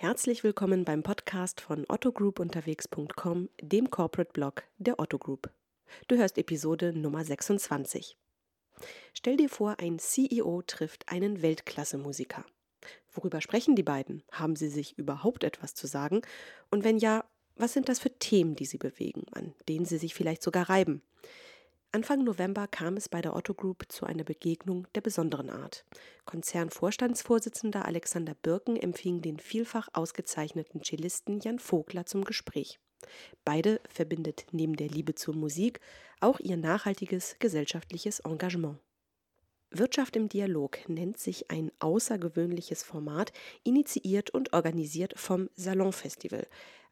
Herzlich willkommen beim Podcast von ottogroupunterwegs.com, dem Corporate Blog der Otto Group. Du hörst Episode Nummer 26. Stell dir vor, ein CEO trifft einen Weltklasse-Musiker. Worüber sprechen die beiden? Haben sie sich überhaupt etwas zu sagen? Und wenn ja, was sind das für Themen, die sie bewegen, an denen sie sich vielleicht sogar reiben? Anfang November kam es bei der Otto Group zu einer Begegnung der besonderen Art. Konzernvorstandsvorsitzender Alexander Birken empfing den vielfach ausgezeichneten Cellisten Jan Vogler zum Gespräch. Beide verbindet neben der Liebe zur Musik auch ihr nachhaltiges gesellschaftliches Engagement. Wirtschaft im Dialog nennt sich ein außergewöhnliches Format, initiiert und organisiert vom Salon Festival,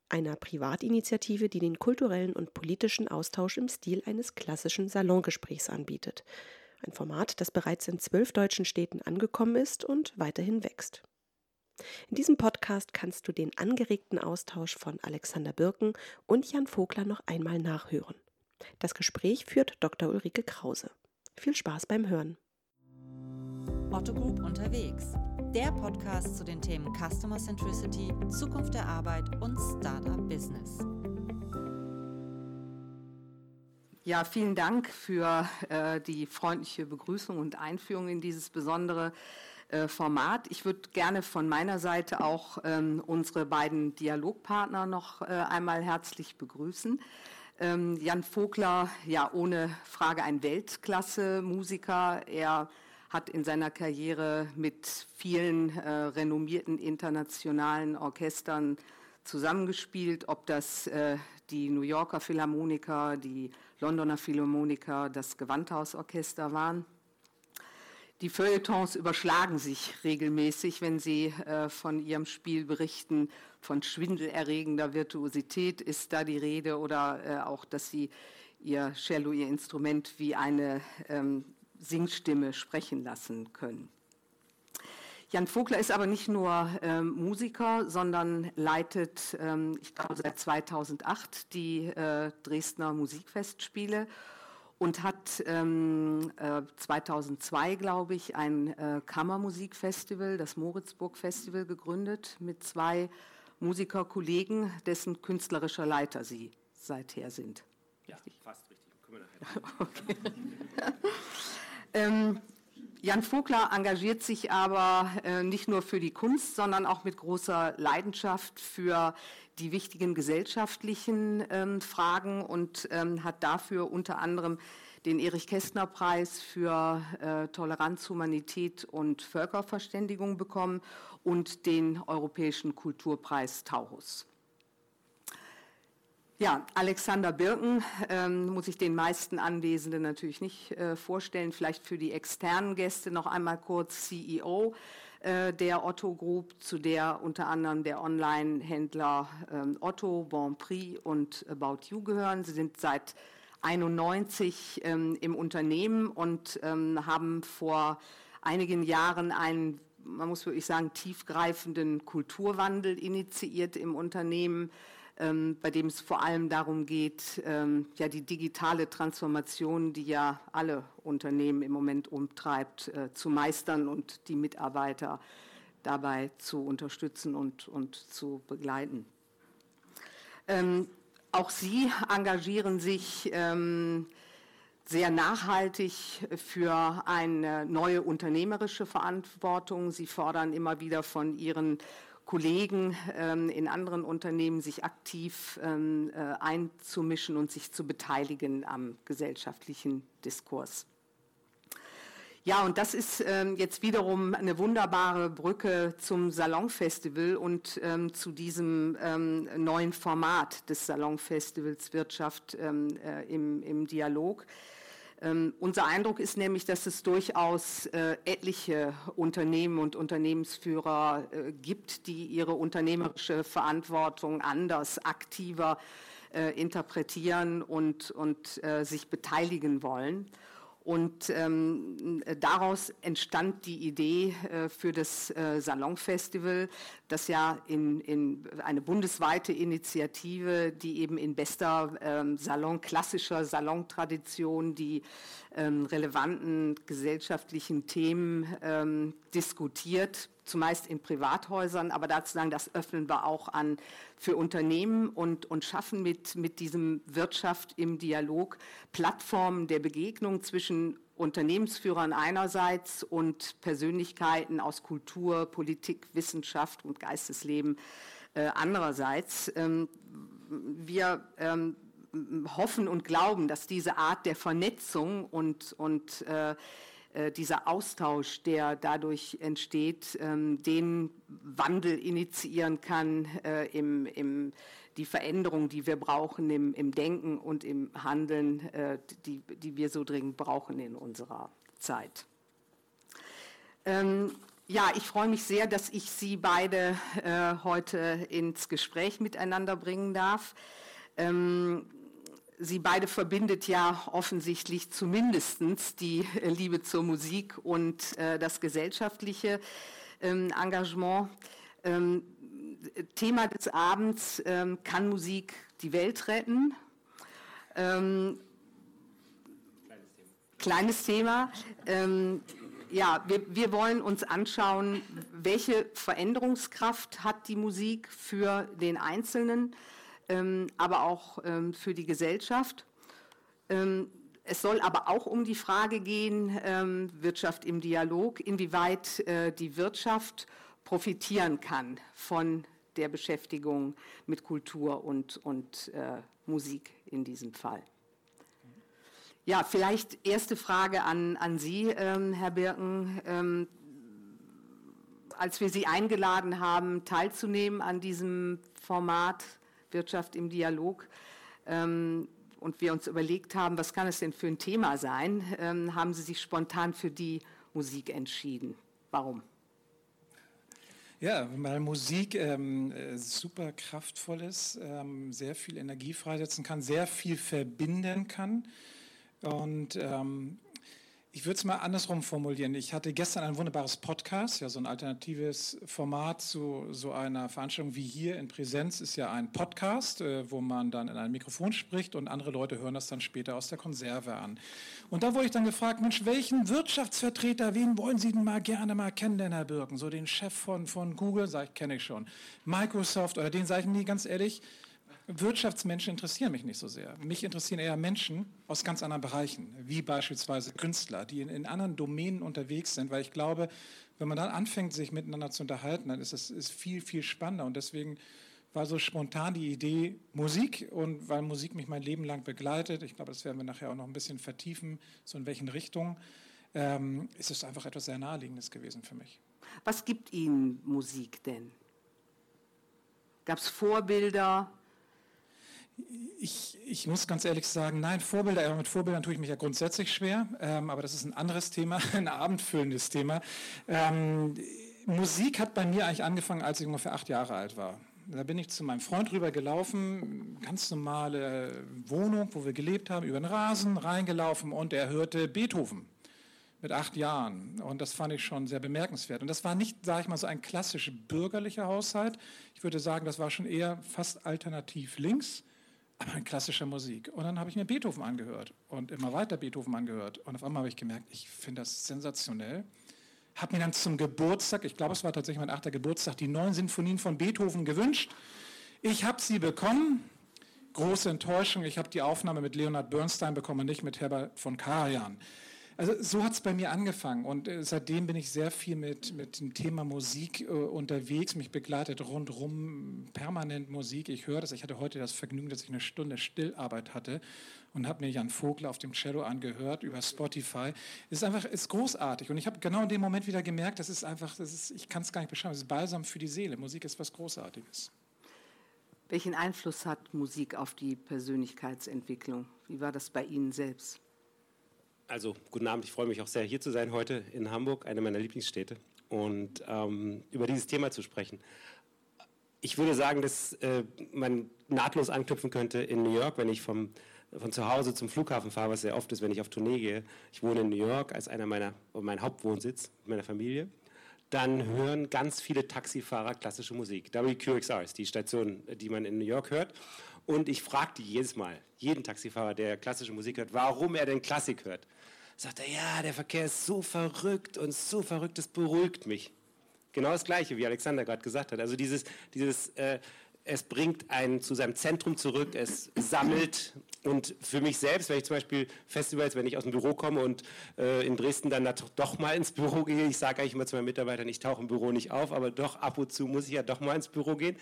einer Privatinitiative, die den kulturellen und politischen Austausch im Stil eines klassischen Salongesprächs anbietet. Ein Format, das bereits in zwölf deutschen Städten angekommen ist und weiterhin wächst. In diesem Podcast kannst du den angeregten Austausch von Alexander Birken und Jan Vogler noch einmal nachhören. Das Gespräch führt Dr. Ulrike Krause. Viel Spaß beim Hören. Otto Group unterwegs der Podcast zu den Themen Customer Centricity, Zukunft der Arbeit und Startup Business. Ja, vielen Dank für äh, die freundliche Begrüßung und Einführung in dieses besondere äh, Format. Ich würde gerne von meiner Seite auch ähm, unsere beiden Dialogpartner noch äh, einmal herzlich begrüßen. Ähm, Jan Vogler, ja ohne Frage ein Weltklasse-Musiker. Er hat in seiner Karriere mit vielen äh, renommierten internationalen Orchestern zusammengespielt, ob das äh, die New Yorker Philharmoniker, die Londoner Philharmoniker, das Gewandhausorchester waren. Die Feuilletons überschlagen sich regelmäßig, wenn sie äh, von ihrem Spiel berichten. Von schwindelerregender Virtuosität ist da die Rede oder äh, auch, dass sie ihr Cello, ihr Instrument wie eine ähm, Singstimme sprechen lassen können. Jan Vogler ist aber nicht nur ähm, Musiker, sondern leitet, ähm, ich glaube, seit 2008 die äh, Dresdner Musikfestspiele und hat ähm, äh, 2002, glaube ich, ein äh, Kammermusikfestival, das Moritzburg Festival, gegründet mit zwei Musikerkollegen, dessen künstlerischer Leiter Sie seither sind. Ja, richtig? fast richtig. Können wir nachher. Okay. Ähm, Jan Vogler engagiert sich aber äh, nicht nur für die Kunst, sondern auch mit großer Leidenschaft für die wichtigen gesellschaftlichen ähm, Fragen und ähm, hat dafür unter anderem den Erich Kästner Preis für äh, Toleranz, Humanität und Völkerverständigung bekommen und den Europäischen Kulturpreis Taurus. Ja, Alexander Birken ähm, muss ich den meisten Anwesenden natürlich nicht äh, vorstellen. Vielleicht für die externen Gäste noch einmal kurz CEO äh, der Otto Group, zu der unter anderem der Online-Händler ähm, Otto, Bonprix und About You gehören. Sie sind seit 91 ähm, im Unternehmen und ähm, haben vor einigen Jahren einen, man muss wirklich sagen, tiefgreifenden Kulturwandel initiiert im Unternehmen ähm, bei dem es vor allem darum geht, ähm, ja die digitale Transformation, die ja alle Unternehmen im Moment umtreibt, äh, zu meistern und die Mitarbeiter dabei zu unterstützen und, und zu begleiten. Ähm, auch Sie engagieren sich ähm, sehr nachhaltig für eine neue unternehmerische Verantwortung. Sie fordern immer wieder von Ihren Kollegen ähm, in anderen Unternehmen sich aktiv ähm, äh, einzumischen und sich zu beteiligen am gesellschaftlichen Diskurs. Ja, und das ist ähm, jetzt wiederum eine wunderbare Brücke zum Salonfestival und ähm, zu diesem ähm, neuen Format des Salonfestivals Wirtschaft ähm, äh, im, im Dialog. Ähm, unser Eindruck ist nämlich, dass es durchaus äh, etliche Unternehmen und Unternehmensführer äh, gibt, die ihre unternehmerische Verantwortung anders, aktiver äh, interpretieren und, und äh, sich beteiligen wollen. Und ähm, daraus entstand die Idee äh, für das äh, Salonfestival, das ja in, in, eine bundesweite Initiative, die eben in bester ähm, Salon, klassischer Salontradition die ähm, relevanten gesellschaftlichen Themen ähm, diskutiert, zumeist in Privathäusern, aber dazu sagen, das öffnen wir auch an für Unternehmen und, und schaffen mit, mit diesem Wirtschaft im Dialog Plattformen der Begegnung zwischen Unternehmensführern einerseits und Persönlichkeiten aus Kultur, Politik, Wissenschaft und Geistesleben äh, andererseits. Ähm, wir ähm, hoffen und glauben, dass diese Art der Vernetzung und, und äh, äh, dieser Austausch, der dadurch entsteht, ähm, den Wandel initiieren kann, äh, im, im, die Veränderung, die wir brauchen im, im Denken und im Handeln, äh, die, die wir so dringend brauchen in unserer Zeit. Ähm, ja, ich freue mich sehr, dass ich Sie beide äh, heute ins Gespräch miteinander bringen darf. Ähm, Sie beide verbindet ja offensichtlich zumindest die Liebe zur Musik und äh, das gesellschaftliche ähm, Engagement. Ähm, Thema des Abends, ähm, kann Musik die Welt retten? Ähm, kleines Thema. Kleines Thema. Ähm, ja, wir, wir, wollen uns anschauen, welche Veränderungskraft hat die Musik für den Einzelnen ähm, aber auch ähm, für die Gesellschaft. Ähm, es soll aber auch um die Frage gehen, ähm, Wirtschaft im Dialog, inwieweit äh, die Wirtschaft profitieren kann von der Beschäftigung mit Kultur und, und äh, Musik in diesem Fall. Ja, vielleicht erste Frage an, an Sie, ähm, Herr Birken. Ähm, als wir Sie eingeladen haben, teilzunehmen an diesem Format, Wirtschaft im Dialog ähm, und wir uns überlegt haben, was kann es denn für ein Thema sein, ähm, haben Sie sich spontan für die Musik entschieden. Warum? Ja, weil Musik ähm, äh, super kraftvoll ist, ähm, sehr viel Energie freisetzen kann, sehr viel verbinden kann. Und ähm, ich würde es mal andersrum formulieren. Ich hatte gestern ein wunderbares Podcast, ja so ein alternatives Format zu so einer Veranstaltung wie hier in Präsenz ist ja ein Podcast, äh, wo man dann in ein Mikrofon spricht und andere Leute hören das dann später aus der Konserve an. Und da wurde ich dann gefragt, Mensch, welchen Wirtschaftsvertreter, wen wollen Sie denn mal gerne mal kennenlernen, Herr Birken? So den Chef von, von Google, sage ich, kenne ich schon. Microsoft oder den sage ich nie ganz ehrlich, Wirtschaftsmenschen interessieren mich nicht so sehr. Mich interessieren eher Menschen aus ganz anderen Bereichen, wie beispielsweise Künstler, die in, in anderen Domänen unterwegs sind, weil ich glaube, wenn man dann anfängt, sich miteinander zu unterhalten, dann ist es ist viel, viel spannender. Und deswegen war so spontan die Idee Musik und weil Musik mich mein Leben lang begleitet, ich glaube, das werden wir nachher auch noch ein bisschen vertiefen, so in welchen Richtungen, ähm, ist es einfach etwas sehr Naheliegendes gewesen für mich. Was gibt Ihnen Musik denn? Gab es Vorbilder? Ich, ich, muss ganz ehrlich sagen, nein, Vorbilder, mit Vorbildern tue ich mich ja grundsätzlich schwer, ähm, aber das ist ein anderes Thema, ein abendfüllendes Thema. Ähm, Musik hat bei mir eigentlich angefangen, als ich ungefähr acht Jahre alt war. Da bin ich zu meinem Freund rüber gelaufen, ganz normale Wohnung, wo wir gelebt haben, über den Rasen reingelaufen und er hörte Beethoven mit acht Jahren. Und das fand ich schon sehr bemerkenswert. Und das war nicht, sage ich mal, so ein klassisch bürgerlicher Haushalt. Ich würde sagen, das war schon eher fast alternativ links aber in klassischer Musik. Und dann habe ich mir Beethoven angehört und immer weiter Beethoven angehört. Und auf einmal habe ich gemerkt, ich finde das sensationell. Habe mir dann zum Geburtstag, ich glaube, es war tatsächlich mein achter Geburtstag, die neun Sinfonien von Beethoven gewünscht. Ich habe sie bekommen. Große Enttäuschung, ich habe die Aufnahme mit Leonard Bernstein bekommen, nicht mit Herbert von Karajan. Also so hat es bei mir angefangen und äh, seitdem bin ich sehr viel mit, mit dem Thema Musik äh, unterwegs. Mich begleitet rundherum permanent Musik. Ich höre das. Ich hatte heute das Vergnügen, dass ich eine Stunde Stillarbeit hatte und habe mir Jan Vogel auf dem Cello angehört über Spotify. Es ist einfach ist großartig und ich habe genau in dem Moment wieder gemerkt, das ist einfach, das ist, ich kann es gar nicht beschreiben, es ist Balsam für die Seele. Musik ist was Großartiges. Welchen Einfluss hat Musik auf die Persönlichkeitsentwicklung? Wie war das bei Ihnen selbst? Also, guten Abend, ich freue mich auch sehr, hier zu sein heute in Hamburg, eine meiner Lieblingsstädte, und ähm, über dieses Thema zu sprechen. Ich würde sagen, dass äh, man nahtlos anknüpfen könnte in New York, wenn ich vom, von zu Hause zum Flughafen fahre, was sehr oft ist, wenn ich auf Tournee gehe. Ich wohne in New York als einer meiner, mein Hauptwohnsitz meiner Familie. Dann hören ganz viele Taxifahrer klassische Musik. WQXR ist die Station, die man in New York hört. Und ich frage die jedes Mal, jeden Taxifahrer, der klassische Musik hört, warum er denn Klassik hört sagt er, ja, der Verkehr ist so verrückt und so verrückt, es beruhigt mich. genau das Gleiche, wie Alexander gerade gesagt hat. Also dieses, dieses äh, es bringt einen zu seinem Zentrum zurück, es sammelt und für mich selbst, wenn ich zum Beispiel Festivals, wenn ich aus dem Büro komme und äh, in Dresden dann doch mal ins Büro gehe, ich sage eigentlich immer zu meinen Mitarbeitern, ich tauche im Büro nicht auf, aber doch ab und zu muss ich ja doch mal ins Büro gehen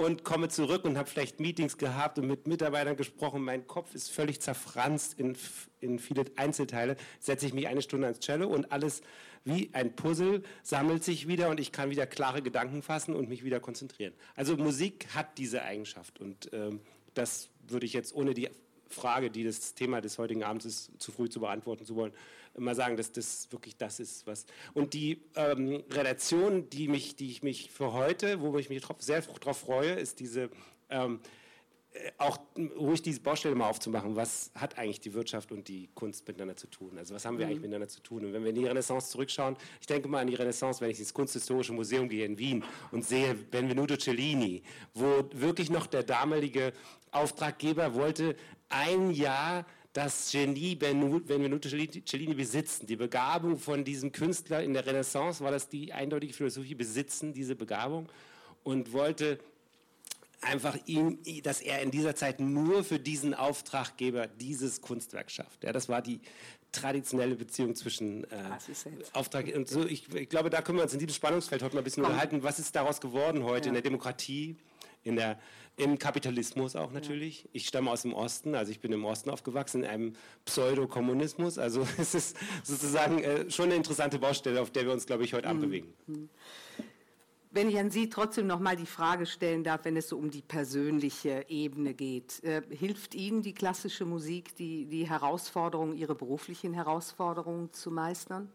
und komme zurück und habe vielleicht Meetings gehabt und mit Mitarbeitern gesprochen. Mein Kopf ist völlig zerfranst in, in viele Einzelteile. Setze ich mich eine Stunde ans Cello und alles wie ein Puzzle sammelt sich wieder und ich kann wieder klare Gedanken fassen und mich wieder konzentrieren. Also Musik hat diese Eigenschaft und ähm, das würde ich jetzt ohne die Frage, die das Thema des heutigen Abends ist, zu früh zu beantworten zu wollen, mal sagen, dass das wirklich das ist, was. Und die ähm, Relation, die, mich, die ich mich für heute, wo ich mich drauf, sehr darauf freue, ist diese ähm, äh, auch ruhig diese Baustelle mal aufzumachen, was hat eigentlich die Wirtschaft und die Kunst miteinander zu tun? Also was haben wir mhm. eigentlich miteinander zu tun? Und wenn wir in die Renaissance zurückschauen, ich denke mal an die Renaissance, wenn ich ins Kunsthistorische Museum gehe in Wien und sehe Benvenuto Cellini, wo wirklich noch der damalige Auftraggeber wollte ein Jahr das Genie Benvenuto Cellini besitzen. Die Begabung von diesem Künstler in der Renaissance war das die eindeutige Philosophie, besitzen diese Begabung und wollte einfach ihm, dass er in dieser Zeit nur für diesen Auftraggeber dieses Kunstwerk schafft. Ja, das war die traditionelle Beziehung zwischen äh, Auftrag und so. Ich, ich, glaube, da können wir uns in diesem Spannungsfeld heute mal ein bisschen Komm. unterhalten. Was ist daraus geworden heute ja. in der Demokratie, in der im Kapitalismus auch natürlich. Ich stamme aus dem Osten, also ich bin im Osten aufgewachsen, in einem Pseudokommunismus. Also es ist sozusagen äh, schon eine interessante Baustelle, auf der wir uns, glaube ich, heute Abend mhm. bewegen. Mhm. Wenn ich an Sie trotzdem noch mal die Frage stellen darf, wenn es so um die persönliche Ebene geht, äh, hilft Ihnen die klassische Musik, die, die Herausforderungen, Ihre beruflichen Herausforderungen zu meistern?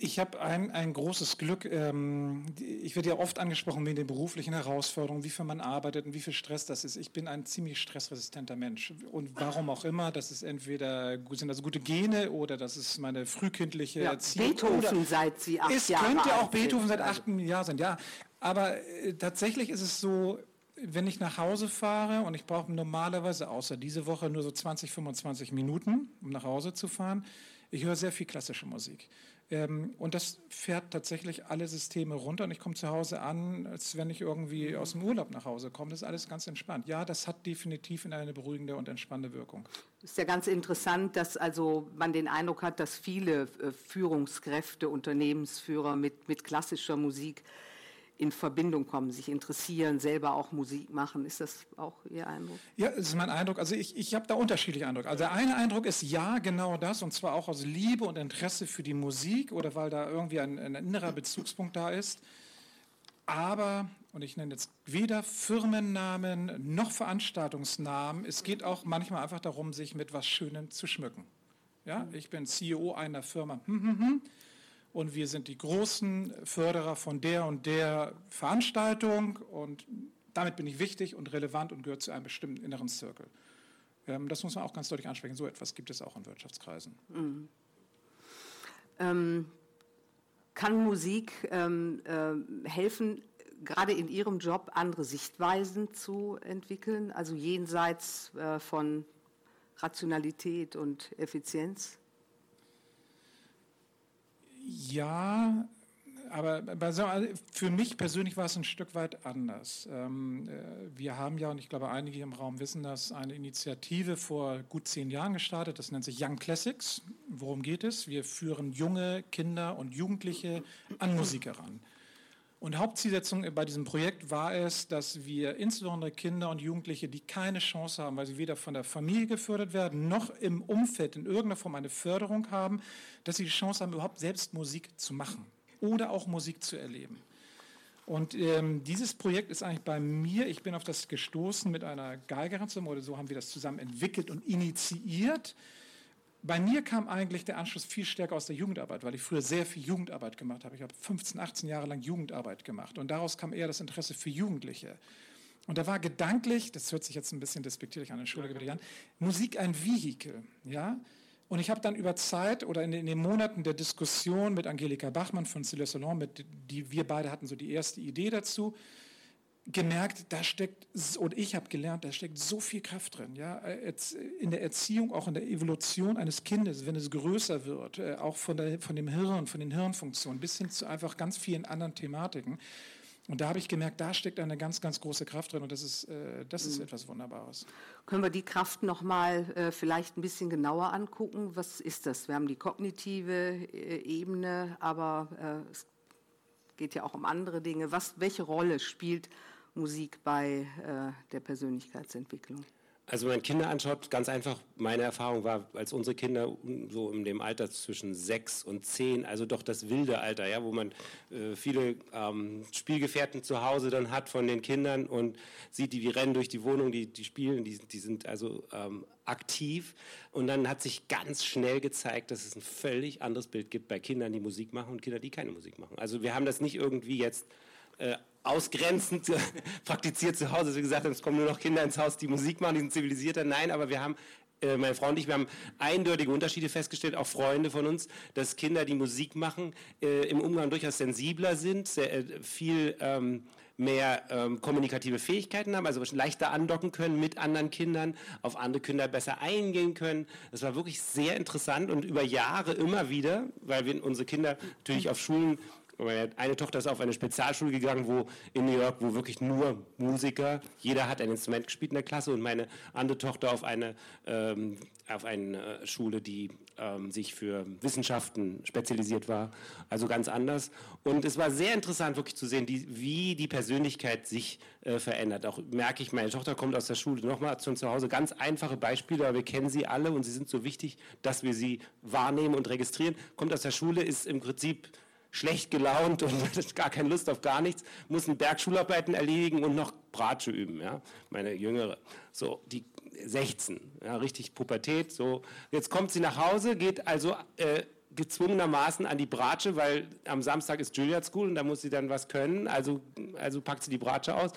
Ich habe ein, ein großes Glück. Ähm, ich werde ja oft angesprochen wegen den beruflichen Herausforderungen, wie viel man arbeitet und wie viel Stress das ist. Ich bin ein ziemlich stressresistenter Mensch. Und warum auch immer, das ist entweder sind das gute Gene oder das ist meine frühkindliche ja, Erziehung. Beethoven seit Sie acht es Jahre Es könnte auch Beethoven seit acht Jahren sein, ja. Aber äh, tatsächlich ist es so, wenn ich nach Hause fahre und ich brauche normalerweise außer diese Woche nur so 20, 25 Minuten, um nach Hause zu fahren, ich höre sehr viel klassische Musik. Ähm, und das fährt tatsächlich alle Systeme runter und ich komme zu Hause an, als wenn ich irgendwie aus dem Urlaub nach Hause komme. Das ist alles ganz entspannt. Ja, das hat definitiv eine beruhigende und entspannende Wirkung. Ist ja ganz interessant, dass also man den Eindruck hat, dass viele äh, Führungskräfte, Unternehmensführer mit, mit klassischer Musik in Verbindung kommen, sich interessieren, selber auch Musik machen. Ist das auch Ihr Eindruck? Ja, das ist mein Eindruck. Also ich, ich habe da unterschiedliche Eindrücke. Also der eine Eindruck ist ja, genau das, und zwar auch aus Liebe und Interesse für die Musik oder weil da irgendwie ein, ein innerer Bezugspunkt da ist. Aber, und ich nenne jetzt weder Firmennamen noch Veranstaltungsnamen, es geht auch manchmal einfach darum, sich mit was Schönem zu schmücken. Ja, ich bin CEO einer Firma. Hm, hm, hm und wir sind die großen Förderer von der und der Veranstaltung und damit bin ich wichtig und relevant und gehört zu einem bestimmten inneren Zirkel. Ähm, das muss man auch ganz deutlich ansprechen. So etwas gibt es auch in Wirtschaftskreisen. Mhm. Ähm, kann Musik ähm, äh, helfen, gerade in Ihrem Job andere Sichtweisen zu entwickeln, also jenseits äh, von Rationalität und Effizienz? Ja, aber für mich persönlich war es ein Stück weit anders. Ähm, äh, wir haben ja, und ich glaube, einige im Raum wissen das, eine Initiative vor gut zehn Jahren gestartet. Das nennt sich Young Classics. Worum geht es? Wir führen junge Kinder und Jugendliche an Musik heran. Und Hauptzielsetzung bei diesem Projekt war es, dass wir insbesondere Kinder und Jugendliche, die keine Chance haben, weil sie weder von der Familie gefördert werden, noch im Umfeld in irgendeiner Form eine Förderung haben, dass sie die Chance haben, überhaupt selbst Musik zu machen oder auch Musik zu erleben. Und ähm, dieses Projekt ist eigentlich bei mir, ich bin auf das gestoßen mit einer Geigerin oder so haben wir das zusammen entwickelt und initiiert. Bei mir kam eigentlich der Anschluss viel stärker aus der Jugendarbeit, weil ich früher sehr viel Jugendarbeit gemacht habe. Ich habe 15, 18 Jahre lang Jugendarbeit gemacht und daraus kam eher das Interesse für Jugendliche. Und da war gedanklich, das hört sich jetzt ein bisschen despektierlich an, entschuldige bitte Jan, Musik ein Vehikel, ja. Und ich habe dann über Zeit oder in den, Monaten der Diskussion mit Angelika Bachmann von Cille Salon, mit die wir beide hatten so die erste Idee dazu, gemerkt, da steckt, und ich habe gelernt, da steckt so viel Kraft drin. Ja? In der Erziehung, auch in der Evolution eines Kindes, wenn es größer wird, äh, auch von, der, von dem Hirn, von den Hirnfunktionen, bis hin zu einfach ganz vielen anderen Thematiken. Und da habe ich gemerkt, da steckt eine ganz, ganz große Kraft drin und das ist, äh, das ist mhm. etwas Wunderbares. Können wir die Kraft nochmal äh, vielleicht ein bisschen genauer angucken? Was ist das? Wir haben die kognitive äh, Ebene, aber äh, es geht ja auch um andere Dinge. Was, welche Rolle spielt Musik bei äh, der Persönlichkeitsentwicklung? Also wenn man Kinder anschaut, ganz einfach, meine Erfahrung war, als unsere Kinder so in dem Alter zwischen sechs und zehn, also doch das wilde Alter, ja, wo man äh, viele ähm, Spielgefährten zu Hause dann hat von den Kindern und sieht, die, die rennen durch die Wohnung, die, die spielen, die, die sind also ähm, aktiv. Und dann hat sich ganz schnell gezeigt, dass es ein völlig anderes Bild gibt bei Kindern, die Musik machen und Kindern, die keine Musik machen. Also wir haben das nicht irgendwie jetzt äh, ausgrenzend praktiziert zu Hause. Wie gesagt, es kommen nur noch Kinder ins Haus, die Musik machen, die sind zivilisierter. Nein, aber wir haben äh, meine Frau und ich, wir haben eindeutige Unterschiede festgestellt, auch Freunde von uns, dass Kinder, die Musik machen, äh, im Umgang durchaus sensibler sind, sehr, äh, viel ähm, mehr ähm, kommunikative Fähigkeiten haben, also leichter andocken können mit anderen Kindern, auf andere Kinder besser eingehen können. Das war wirklich sehr interessant und über Jahre immer wieder, weil wir unsere Kinder natürlich auf Schulen eine Tochter ist auf eine Spezialschule gegangen, wo in New York, wo wirklich nur Musiker, jeder hat ein Instrument gespielt in der Klasse und meine andere Tochter auf eine, ähm, auf eine Schule, die ähm, sich für Wissenschaften spezialisiert war, also ganz anders. Und es war sehr interessant wirklich zu sehen, die, wie die Persönlichkeit sich äh, verändert. Auch merke ich, meine Tochter kommt aus der Schule nochmal zu Hause, ganz einfache Beispiele, aber wir kennen sie alle und sie sind so wichtig, dass wir sie wahrnehmen und registrieren. Kommt aus der Schule, ist im Prinzip schlecht gelaunt und hat gar keine Lust auf gar nichts, muss ein Berg Schularbeiten erledigen und noch Bratsche üben, ja, meine Jüngere. So, die 16, ja, richtig Pubertät, so. Jetzt kommt sie nach Hause, geht also äh, gezwungenermaßen an die Bratsche, weil am Samstag ist Juilliard School und da muss sie dann was können, also, also packt sie die Bratsche aus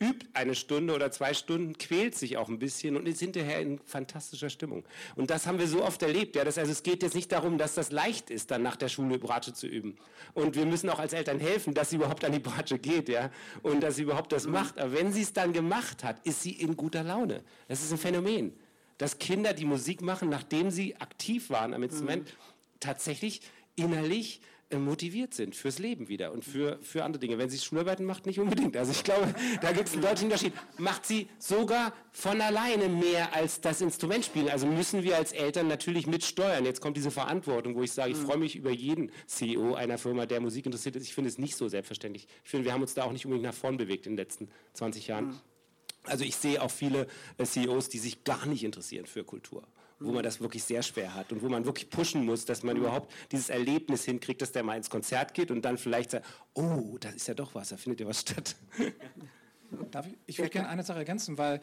übt eine Stunde oder zwei Stunden, quält sich auch ein bisschen und ist hinterher in fantastischer Stimmung. Und das haben wir so oft erlebt. Ja, das, also es geht jetzt nicht darum, dass das leicht ist, dann nach der Schule Bratsche zu üben. Und wir müssen auch als Eltern helfen, dass sie überhaupt an die Bratsche geht ja, und dass sie überhaupt das macht. Aber wenn sie es dann gemacht hat, ist sie in guter Laune. Das ist ein Phänomen, dass Kinder, die Musik machen, nachdem sie aktiv waren am Instrument, mhm. tatsächlich innerlich motiviert sind fürs Leben wieder und für, für andere Dinge. Wenn sie Schularbeiten macht, nicht unbedingt. Also ich glaube, da gibt es einen deutlichen Unterschied. Macht sie sogar von alleine mehr als das Instrument spielen. Also müssen wir als Eltern natürlich mitsteuern. Jetzt kommt diese Verantwortung, wo ich sage, ich freue mich über jeden CEO einer Firma, der Musik interessiert ist. Ich finde es nicht so selbstverständlich. Ich finde, wir haben uns da auch nicht unbedingt nach vorn bewegt in den letzten 20 Jahren. Also ich sehe auch viele äh, CEOs, die sich gar nicht interessieren für Kultur wo man das wirklich sehr schwer hat und wo man wirklich pushen muss, dass man überhaupt dieses Erlebnis hinkriegt, dass der mal ins Konzert geht und dann vielleicht sagt, oh, da ist ja doch was, da findet ja was statt. Darf ich? Ich würde gerne eine Sache ergänzen, weil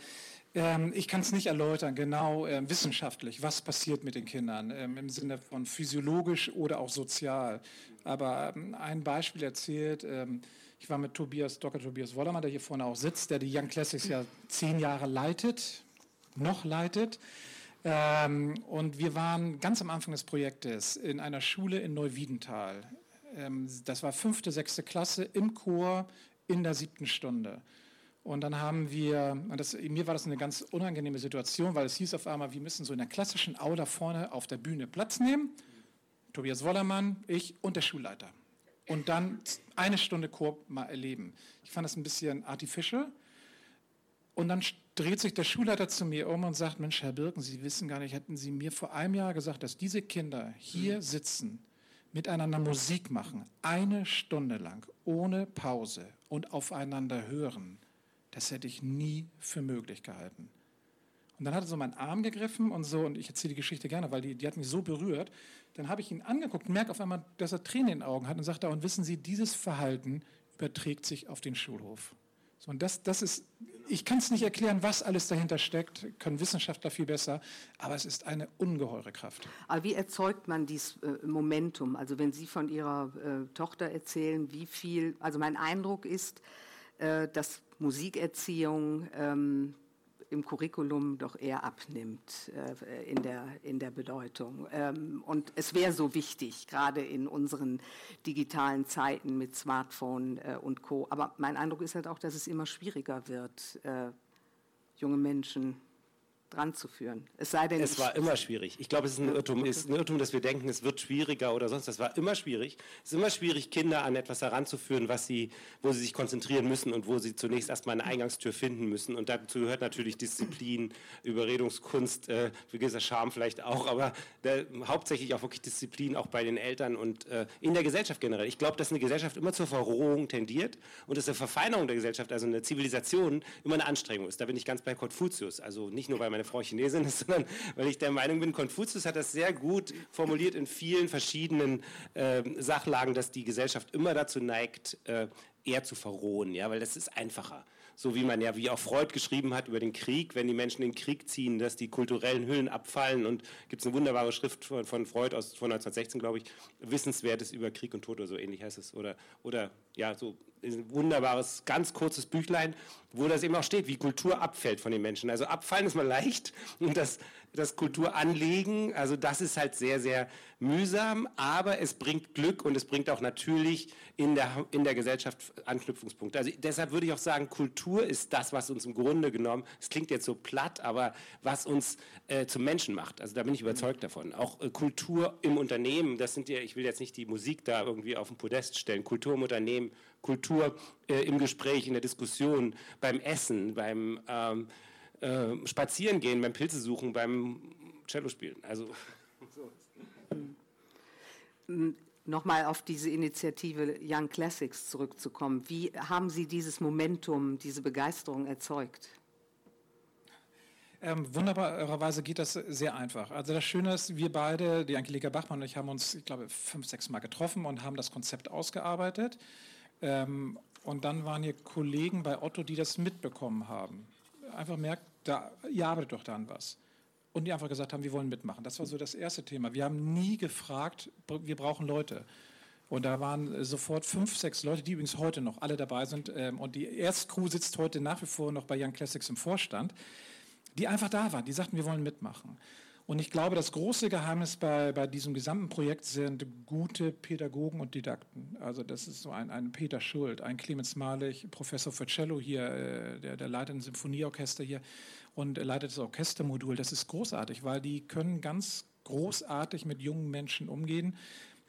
ähm, ich kann es nicht erläutern, genau äh, wissenschaftlich, was passiert mit den Kindern ähm, im Sinne von physiologisch oder auch sozial. Aber ähm, ein Beispiel erzählt, ähm, ich war mit Tobias, Dr. Tobias Wollermann, der hier vorne auch sitzt, der die Young Classics ja zehn Jahre leitet, noch leitet. Ähm, und wir waren ganz am Anfang des Projektes in einer Schule in Neuwiedental. Ähm, das war fünfte, sechste Klasse im Chor in der siebten Stunde. Und dann haben wir, das, mir war das eine ganz unangenehme Situation, weil es hieß auf einmal, wir müssen so in der klassischen Aula vorne auf der Bühne Platz nehmen. Tobias Wollermann, ich und der Schulleiter. Und dann eine Stunde Chor mal erleben. Ich fand das ein bisschen artificial. Und dann dreht sich der Schulleiter zu mir um und sagt, Mensch, Herr Birken, Sie wissen gar nicht, hätten Sie mir vor einem Jahr gesagt, dass diese Kinder hier sitzen, miteinander Musik machen, eine Stunde lang, ohne Pause und aufeinander hören, das hätte ich nie für möglich gehalten. Und dann hat er so meinen Arm gegriffen und so, und ich erzähle die Geschichte gerne, weil die, die hat mich so berührt. Dann habe ich ihn angeguckt und merke auf einmal, dass er Tränen in den Augen hat und sagt, und wissen Sie, dieses Verhalten überträgt sich auf den Schulhof. So, und das, das ist, ich kann es nicht erklären, was alles dahinter steckt, können Wissenschaftler viel besser, aber es ist eine ungeheure Kraft. Aber wie erzeugt man dieses äh, Momentum? Also wenn Sie von Ihrer äh, Tochter erzählen, wie viel, also mein Eindruck ist, äh, dass Musikerziehung ähm, im Curriculum doch eher abnimmt äh, in, der, in der Bedeutung. Ähm, und es wäre so wichtig, gerade in unseren digitalen Zeiten mit Smartphone äh, und Co. Aber mein Eindruck ist halt auch, dass es immer schwieriger wird, äh, junge Menschen dran zu führen. Es sei denn, es war immer schwierig. Ich glaube, es ist ein Irrtum, ist ein Irrtum, dass wir denken, es wird schwieriger oder sonst. Das war immer schwierig. Es ist immer schwierig, Kinder an etwas heranzuführen, was sie, wo sie sich konzentrieren müssen und wo sie zunächst erstmal eine Eingangstür finden müssen. Und dazu gehört natürlich Disziplin, Überredungskunst, äh, gewisser Charme vielleicht auch, aber der, hauptsächlich auch wirklich Disziplin auch bei den Eltern und äh, in der Gesellschaft generell. Ich glaube, dass eine Gesellschaft immer zur Verrohung tendiert und dass eine Verfeinerung der Gesellschaft, also eine Zivilisation, immer eine Anstrengung ist. Da bin ich ganz bei Konfuzius. Also nicht nur bei meiner meine Frau Chinesin ist, sondern weil ich der Meinung bin, Konfuzius hat das sehr gut formuliert in vielen verschiedenen äh, Sachlagen, dass die Gesellschaft immer dazu neigt, äh, eher zu verrohen, ja, weil das ist einfacher. So wie man ja, wie auch Freud geschrieben hat über den Krieg, wenn die Menschen in den Krieg ziehen, dass die kulturellen Hüllen abfallen. Und gibt es eine wunderbare Schrift von, von Freud aus von 1916, glaube ich, Wissenswertes über Krieg und Tod oder so ähnlich heißt es. Oder, oder ja, so ein wunderbares, ganz kurzes Büchlein, wo das eben auch steht, wie Kultur abfällt von den Menschen. Also abfallen ist mal leicht und das, das Kulturanlegen, also das ist halt sehr, sehr mühsam, aber es bringt Glück und es bringt auch natürlich in der, in der Gesellschaft Anknüpfungspunkte. Also deshalb würde ich auch sagen, Kultur ist das, was uns im Grunde genommen, es klingt jetzt so platt, aber was uns äh, zum Menschen macht. Also da bin ich überzeugt davon. Auch äh, Kultur im Unternehmen, das sind ja, ich will jetzt nicht die Musik da irgendwie auf den Podest stellen, Kultur im Unternehmen, Kultur äh, im Gespräch, in der Diskussion, beim Essen, beim ähm, äh, Spazierengehen, beim Pilze suchen, beim Cello spielen. Also so. Nochmal auf diese Initiative Young Classics zurückzukommen. Wie haben Sie dieses Momentum, diese Begeisterung erzeugt? Ähm, wunderbarerweise geht das sehr einfach. Also das Schöne ist, wir beide, die Angelika Bachmann und ich, haben uns, ich glaube, fünf, sechs Mal getroffen und haben das Konzept ausgearbeitet. Ähm, und dann waren hier Kollegen bei Otto, die das mitbekommen haben. Einfach merkt, da, arbeitet doch da an was. Und die einfach gesagt haben, wir wollen mitmachen. Das war so das erste Thema. Wir haben nie gefragt, wir brauchen Leute. Und da waren sofort fünf, sechs Leute, die übrigens heute noch alle dabei sind. Ähm, und die Erstcrew sitzt heute nach wie vor noch bei Young Classics im Vorstand, die einfach da waren. Die sagten, wir wollen mitmachen. Und ich glaube, das große Geheimnis bei, bei diesem gesamten Projekt sind gute Pädagogen und Didakten. Also das ist so ein, ein Peter Schuld, ein Clemens Malich, Professor für Cello hier, äh, der, der leitet ein Symphonieorchester hier und leitet das Orchestermodul. Das ist großartig, weil die können ganz großartig mit jungen Menschen umgehen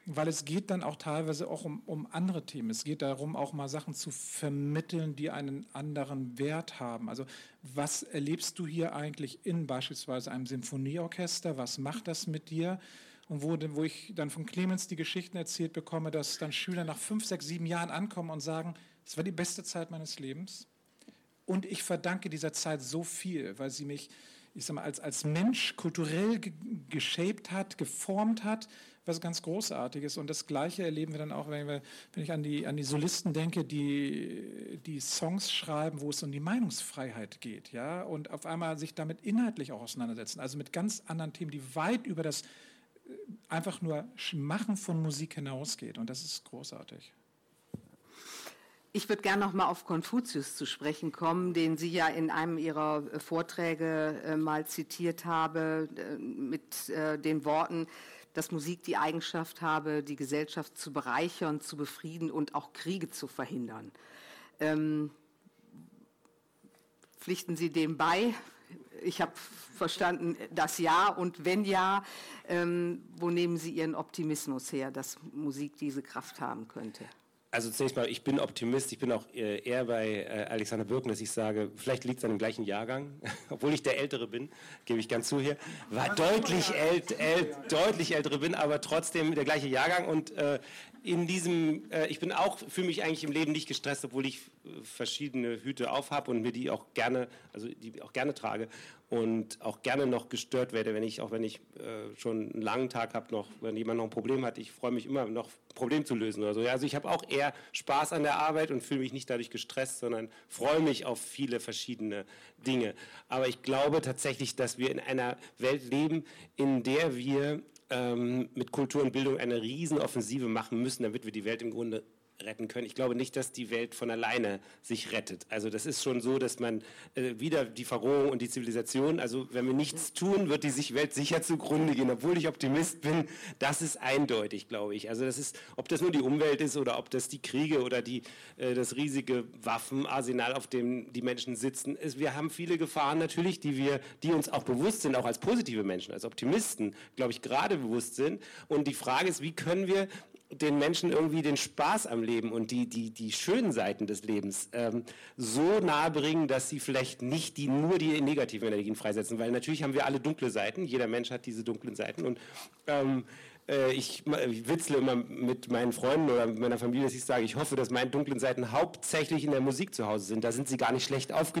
weil es geht dann auch teilweise auch um, um andere Themen. Es geht darum, auch mal Sachen zu vermitteln, die einen anderen Wert haben. Also was erlebst du hier eigentlich in beispielsweise einem Symphonieorchester? Was macht das mit dir? Und wo, wo ich dann von Clemens die Geschichten erzählt bekomme, dass dann Schüler nach fünf, sechs, sieben Jahren ankommen und sagen, es war die beste Zeit meines Lebens. Und ich verdanke dieser Zeit so viel, weil sie mich, ich sag mal, als, als Mensch kulturell geshaped hat, geformt hat, was ganz Großartiges. Und das Gleiche erleben wir dann auch, wenn, wir, wenn ich an die, an die Solisten denke, die, die Songs schreiben, wo es um die Meinungsfreiheit geht, ja, und auf einmal sich damit inhaltlich auch auseinandersetzen, also mit ganz anderen Themen, die weit über das äh, einfach nur Machen von Musik hinausgeht. Und das ist großartig. Ich würde gerne noch mal auf Konfuzius zu sprechen kommen, den Sie ja in einem Ihrer äh, Vorträge äh, mal zitiert haben, äh, mit den Worten, dass Musik die Eigenschaft habe, die Gesellschaft zu bereichern, zu befrieden und auch Kriege zu verhindern. Ähm, pflichten Sie dem bei? Ich habe verstanden, das Ja und wenn ja, ähm, wo nehmen Sie Ihren Optimismus her, dass Musik diese Kraft haben könnte? Also zunächst mal, ich bin Optimist. Ich bin auch äh, eher bei äh, Alexander Birken, dass ich sage, vielleicht liegt es an dem gleichen Jahrgang, obwohl ich der Ältere bin, gebe ich ganz zu hier. War deutlich, ält, ält, deutlich Ältere bin, aber trotzdem der gleiche Jahrgang. Und äh, in diesem, äh, ich bin auch, fühle mich eigentlich im Leben nicht gestresst, obwohl ich äh, verschiedene Hüte aufhab und mir die auch gerne, also die auch gerne trage und auch gerne noch gestört werde, wenn ich, auch wenn ich äh, schon einen langen Tag habe, noch, wenn jemand noch ein Problem hat, ich freue mich immer noch, ein Problem zu lösen oder so. Ja, also ich habe auch eher Spaß an der Arbeit und fühle mich nicht dadurch gestresst, sondern freue mich auf viele verschiedene Dinge. Aber ich glaube tatsächlich, dass wir in einer Welt leben, in der wir ähm, mit Kultur und Bildung eine Riesenoffensive machen müssen, damit wir die Welt im Grunde retten können. Ich glaube nicht, dass die Welt von alleine sich rettet. Also das ist schon so, dass man äh, wieder die Verrohung und die Zivilisation, also wenn wir nichts tun, wird die sich Welt sicher zugrunde gehen. Obwohl ich Optimist bin, das ist eindeutig, glaube ich. Also das ist, ob das nur die Umwelt ist oder ob das die Kriege oder die, äh, das riesige Waffenarsenal, auf dem die Menschen sitzen. Ist, wir haben viele Gefahren natürlich, die wir, die uns auch bewusst sind, auch als positive Menschen, als Optimisten, glaube ich, gerade bewusst sind. Und die Frage ist, wie können wir den Menschen irgendwie den Spaß am Leben und die, die, die schönen Seiten des Lebens ähm, so nahe bringen, dass sie vielleicht nicht die, nur die negativen Energien freisetzen. Weil natürlich haben wir alle dunkle Seiten, jeder Mensch hat diese dunklen Seiten und ähm, äh, ich, ich witzle immer mit meinen Freunden oder mit meiner Familie, dass ich sage, ich hoffe, dass meine dunklen Seiten hauptsächlich in der Musik zu Hause sind. Da sind sie gar nicht schlecht auf,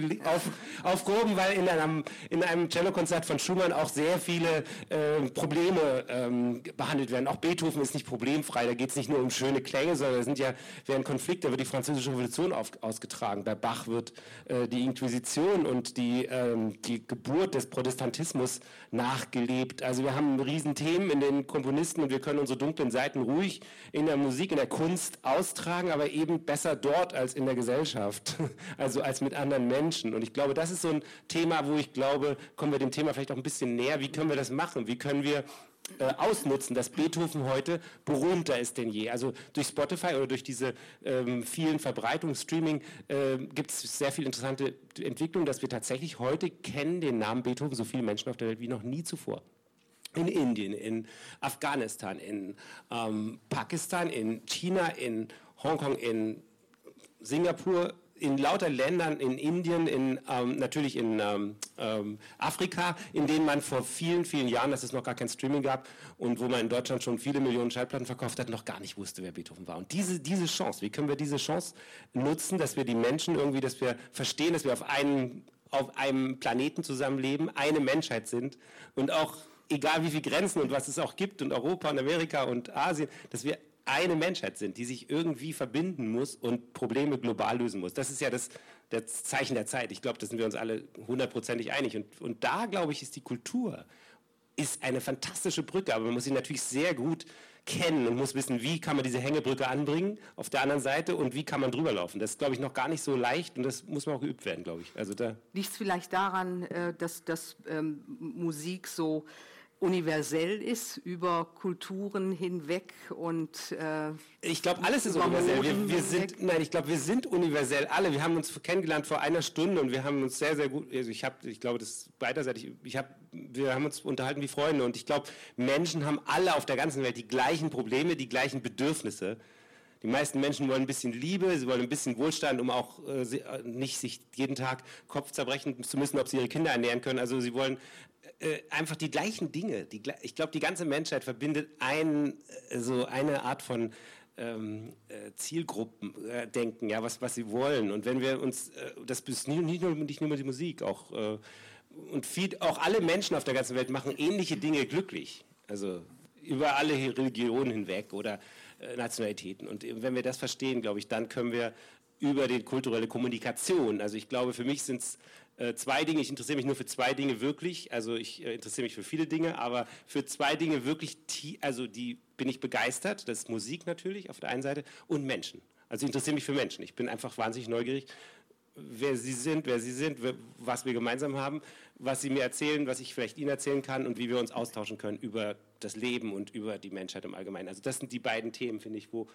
aufgehoben, weil in einem, in einem Cellokonzert von Schumann auch sehr viele äh, Probleme ähm, behandelt werden. Auch Beethoven ist nicht problemfrei. Da geht es nicht nur um schöne Klänge, sondern es sind ja während Konflikt, da wird die französische Revolution auf, ausgetragen. Bei Bach wird äh, die Inquisition und die, ähm, die Geburt des Protestantismus nachgelebt. Also wir haben Riesenthemen in den Komponisten Artisten und wir können unsere dunklen Seiten ruhig in der Musik, in der Kunst austragen, aber eben besser dort als in der Gesellschaft, also als mit anderen Menschen. Und ich glaube, das ist so ein Thema, wo ich glaube, kommen wir dem Thema vielleicht auch ein bisschen näher. Wie können wir das machen? Wie können wir äh, ausnutzen, dass Beethoven heute berühmter ist denn je. Also durch Spotify oder durch diese ähm, vielen Verbreitungen, Streaming, äh, gibt es sehr viel interessante Entwicklungen, dass wir tatsächlich heute kennen den Namen Beethoven so viele Menschen auf der Welt wie noch nie zuvor in Indien, in Afghanistan, in ähm, Pakistan, in China, in Hongkong, in Singapur, in lauter Ländern, in Indien, in, ähm, natürlich in ähm, ähm, Afrika, in denen man vor vielen, vielen Jahren, dass es noch gar kein Streaming gab und wo man in Deutschland schon viele Millionen Schallplatten verkauft hat, noch gar nicht wusste, wer Beethoven war. Und diese, diese Chance, wie können wir diese Chance nutzen, dass wir die Menschen irgendwie, dass wir verstehen, dass wir auf einem, auf einem Planeten zusammenleben, eine Menschheit sind und auch egal wie viele Grenzen und was es auch gibt und Europa und Amerika und Asien, dass wir eine Menschheit sind, die sich irgendwie verbinden muss und Probleme global lösen muss. Das ist ja das, das Zeichen der Zeit. Ich glaube, da sind wir uns alle hundertprozentig einig. Und, und da, glaube ich, ist die Kultur ist eine fantastische Brücke, aber man muss sie natürlich sehr gut kennen und muss wissen, wie kann man diese Hängebrücke anbringen auf der anderen Seite und wie kann man drüber laufen. Das ist, glaube ich, noch gar nicht so leicht und das muss man auch geübt werden, glaube ich. Also da Liegt es vielleicht daran, äh, dass, dass ähm, Musik so universell ist über Kulturen hinweg und äh, ich glaube alles ist universell. Wir, wir sind nein, ich glaube wir sind universell alle. Wir haben uns kennengelernt vor einer Stunde und wir haben uns sehr sehr gut. Also ich habe, ich glaube das beiderseitig. Ich habe, wir haben uns unterhalten wie Freunde und ich glaube Menschen haben alle auf der ganzen Welt die gleichen Probleme, die gleichen Bedürfnisse. Die meisten Menschen wollen ein bisschen Liebe, sie wollen ein bisschen Wohlstand, um auch äh, äh nicht sich jeden Tag Kopf zerbrechen zu müssen, ob sie ihre Kinder ernähren können. Also sie wollen äh, einfach die gleichen Dinge. Die, ich glaube, die ganze Menschheit verbindet ein, äh, so eine Art von ähm, äh, Zielgruppen äh, denken, ja, was, was sie wollen. Und wenn wir uns, äh, das ist nicht, nur, nicht nur die Musik, auch, äh, und viel, auch alle Menschen auf der ganzen Welt machen ähnliche Dinge glücklich. Also über alle Religionen hinweg oder Nationalitäten. Und wenn wir das verstehen, glaube ich, dann können wir über die kulturelle Kommunikation, also ich glaube, für mich sind es äh, zwei Dinge, ich interessiere mich nur für zwei Dinge wirklich, also ich äh, interessiere mich für viele Dinge, aber für zwei Dinge wirklich, also die bin ich begeistert, das ist Musik natürlich auf der einen Seite und Menschen. Also ich interessiere mich für Menschen, ich bin einfach wahnsinnig neugierig, wer sie sind, wer sie sind, was wir gemeinsam haben, was sie mir erzählen, was ich vielleicht ihnen erzählen kann und wie wir uns austauschen können über das Leben und über die Menschheit im Allgemeinen. Also das sind die beiden Themen, finde ich, wo,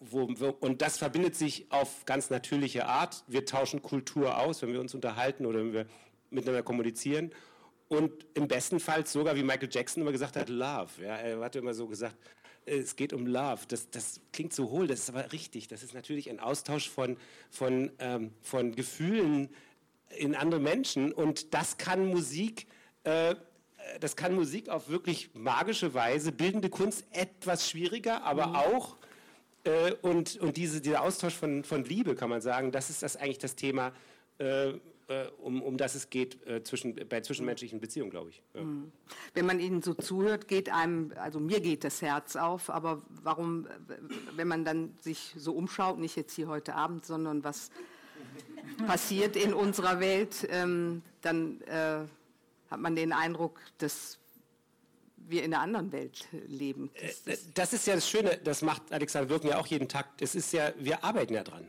wo, und das verbindet sich auf ganz natürliche Art. Wir tauschen Kultur aus, wenn wir uns unterhalten oder wenn wir miteinander kommunizieren. Und im besten Fall sogar, wie Michael Jackson immer gesagt hat, Love. Ja, er hatte immer so gesagt, es geht um Love. Das, das klingt so hohl, das ist aber richtig. Das ist natürlich ein Austausch von, von, ähm, von Gefühlen in andere Menschen. Und das kann Musik, äh, das kann Musik auf wirklich magische Weise, bildende Kunst etwas schwieriger, aber mhm. auch äh, und, und diese, dieser Austausch von, von Liebe, kann man sagen, das ist das eigentlich das Thema, äh, äh um, um das es geht äh, zwischen, bei zwischenmenschlichen Beziehungen, glaube ich. Ja. Mhm. Wenn man Ihnen so zuhört, geht einem, also mir geht das Herz auf, aber warum, wenn man dann sich so umschaut, nicht jetzt hier heute Abend, sondern was passiert in unserer Welt, ähm, dann äh, hat man den Eindruck, dass wir in einer anderen Welt leben. Das, das, das ist ja das Schöne, das macht Alexander Wirken ja auch jeden Tag. Es ist ja, wir arbeiten ja dran.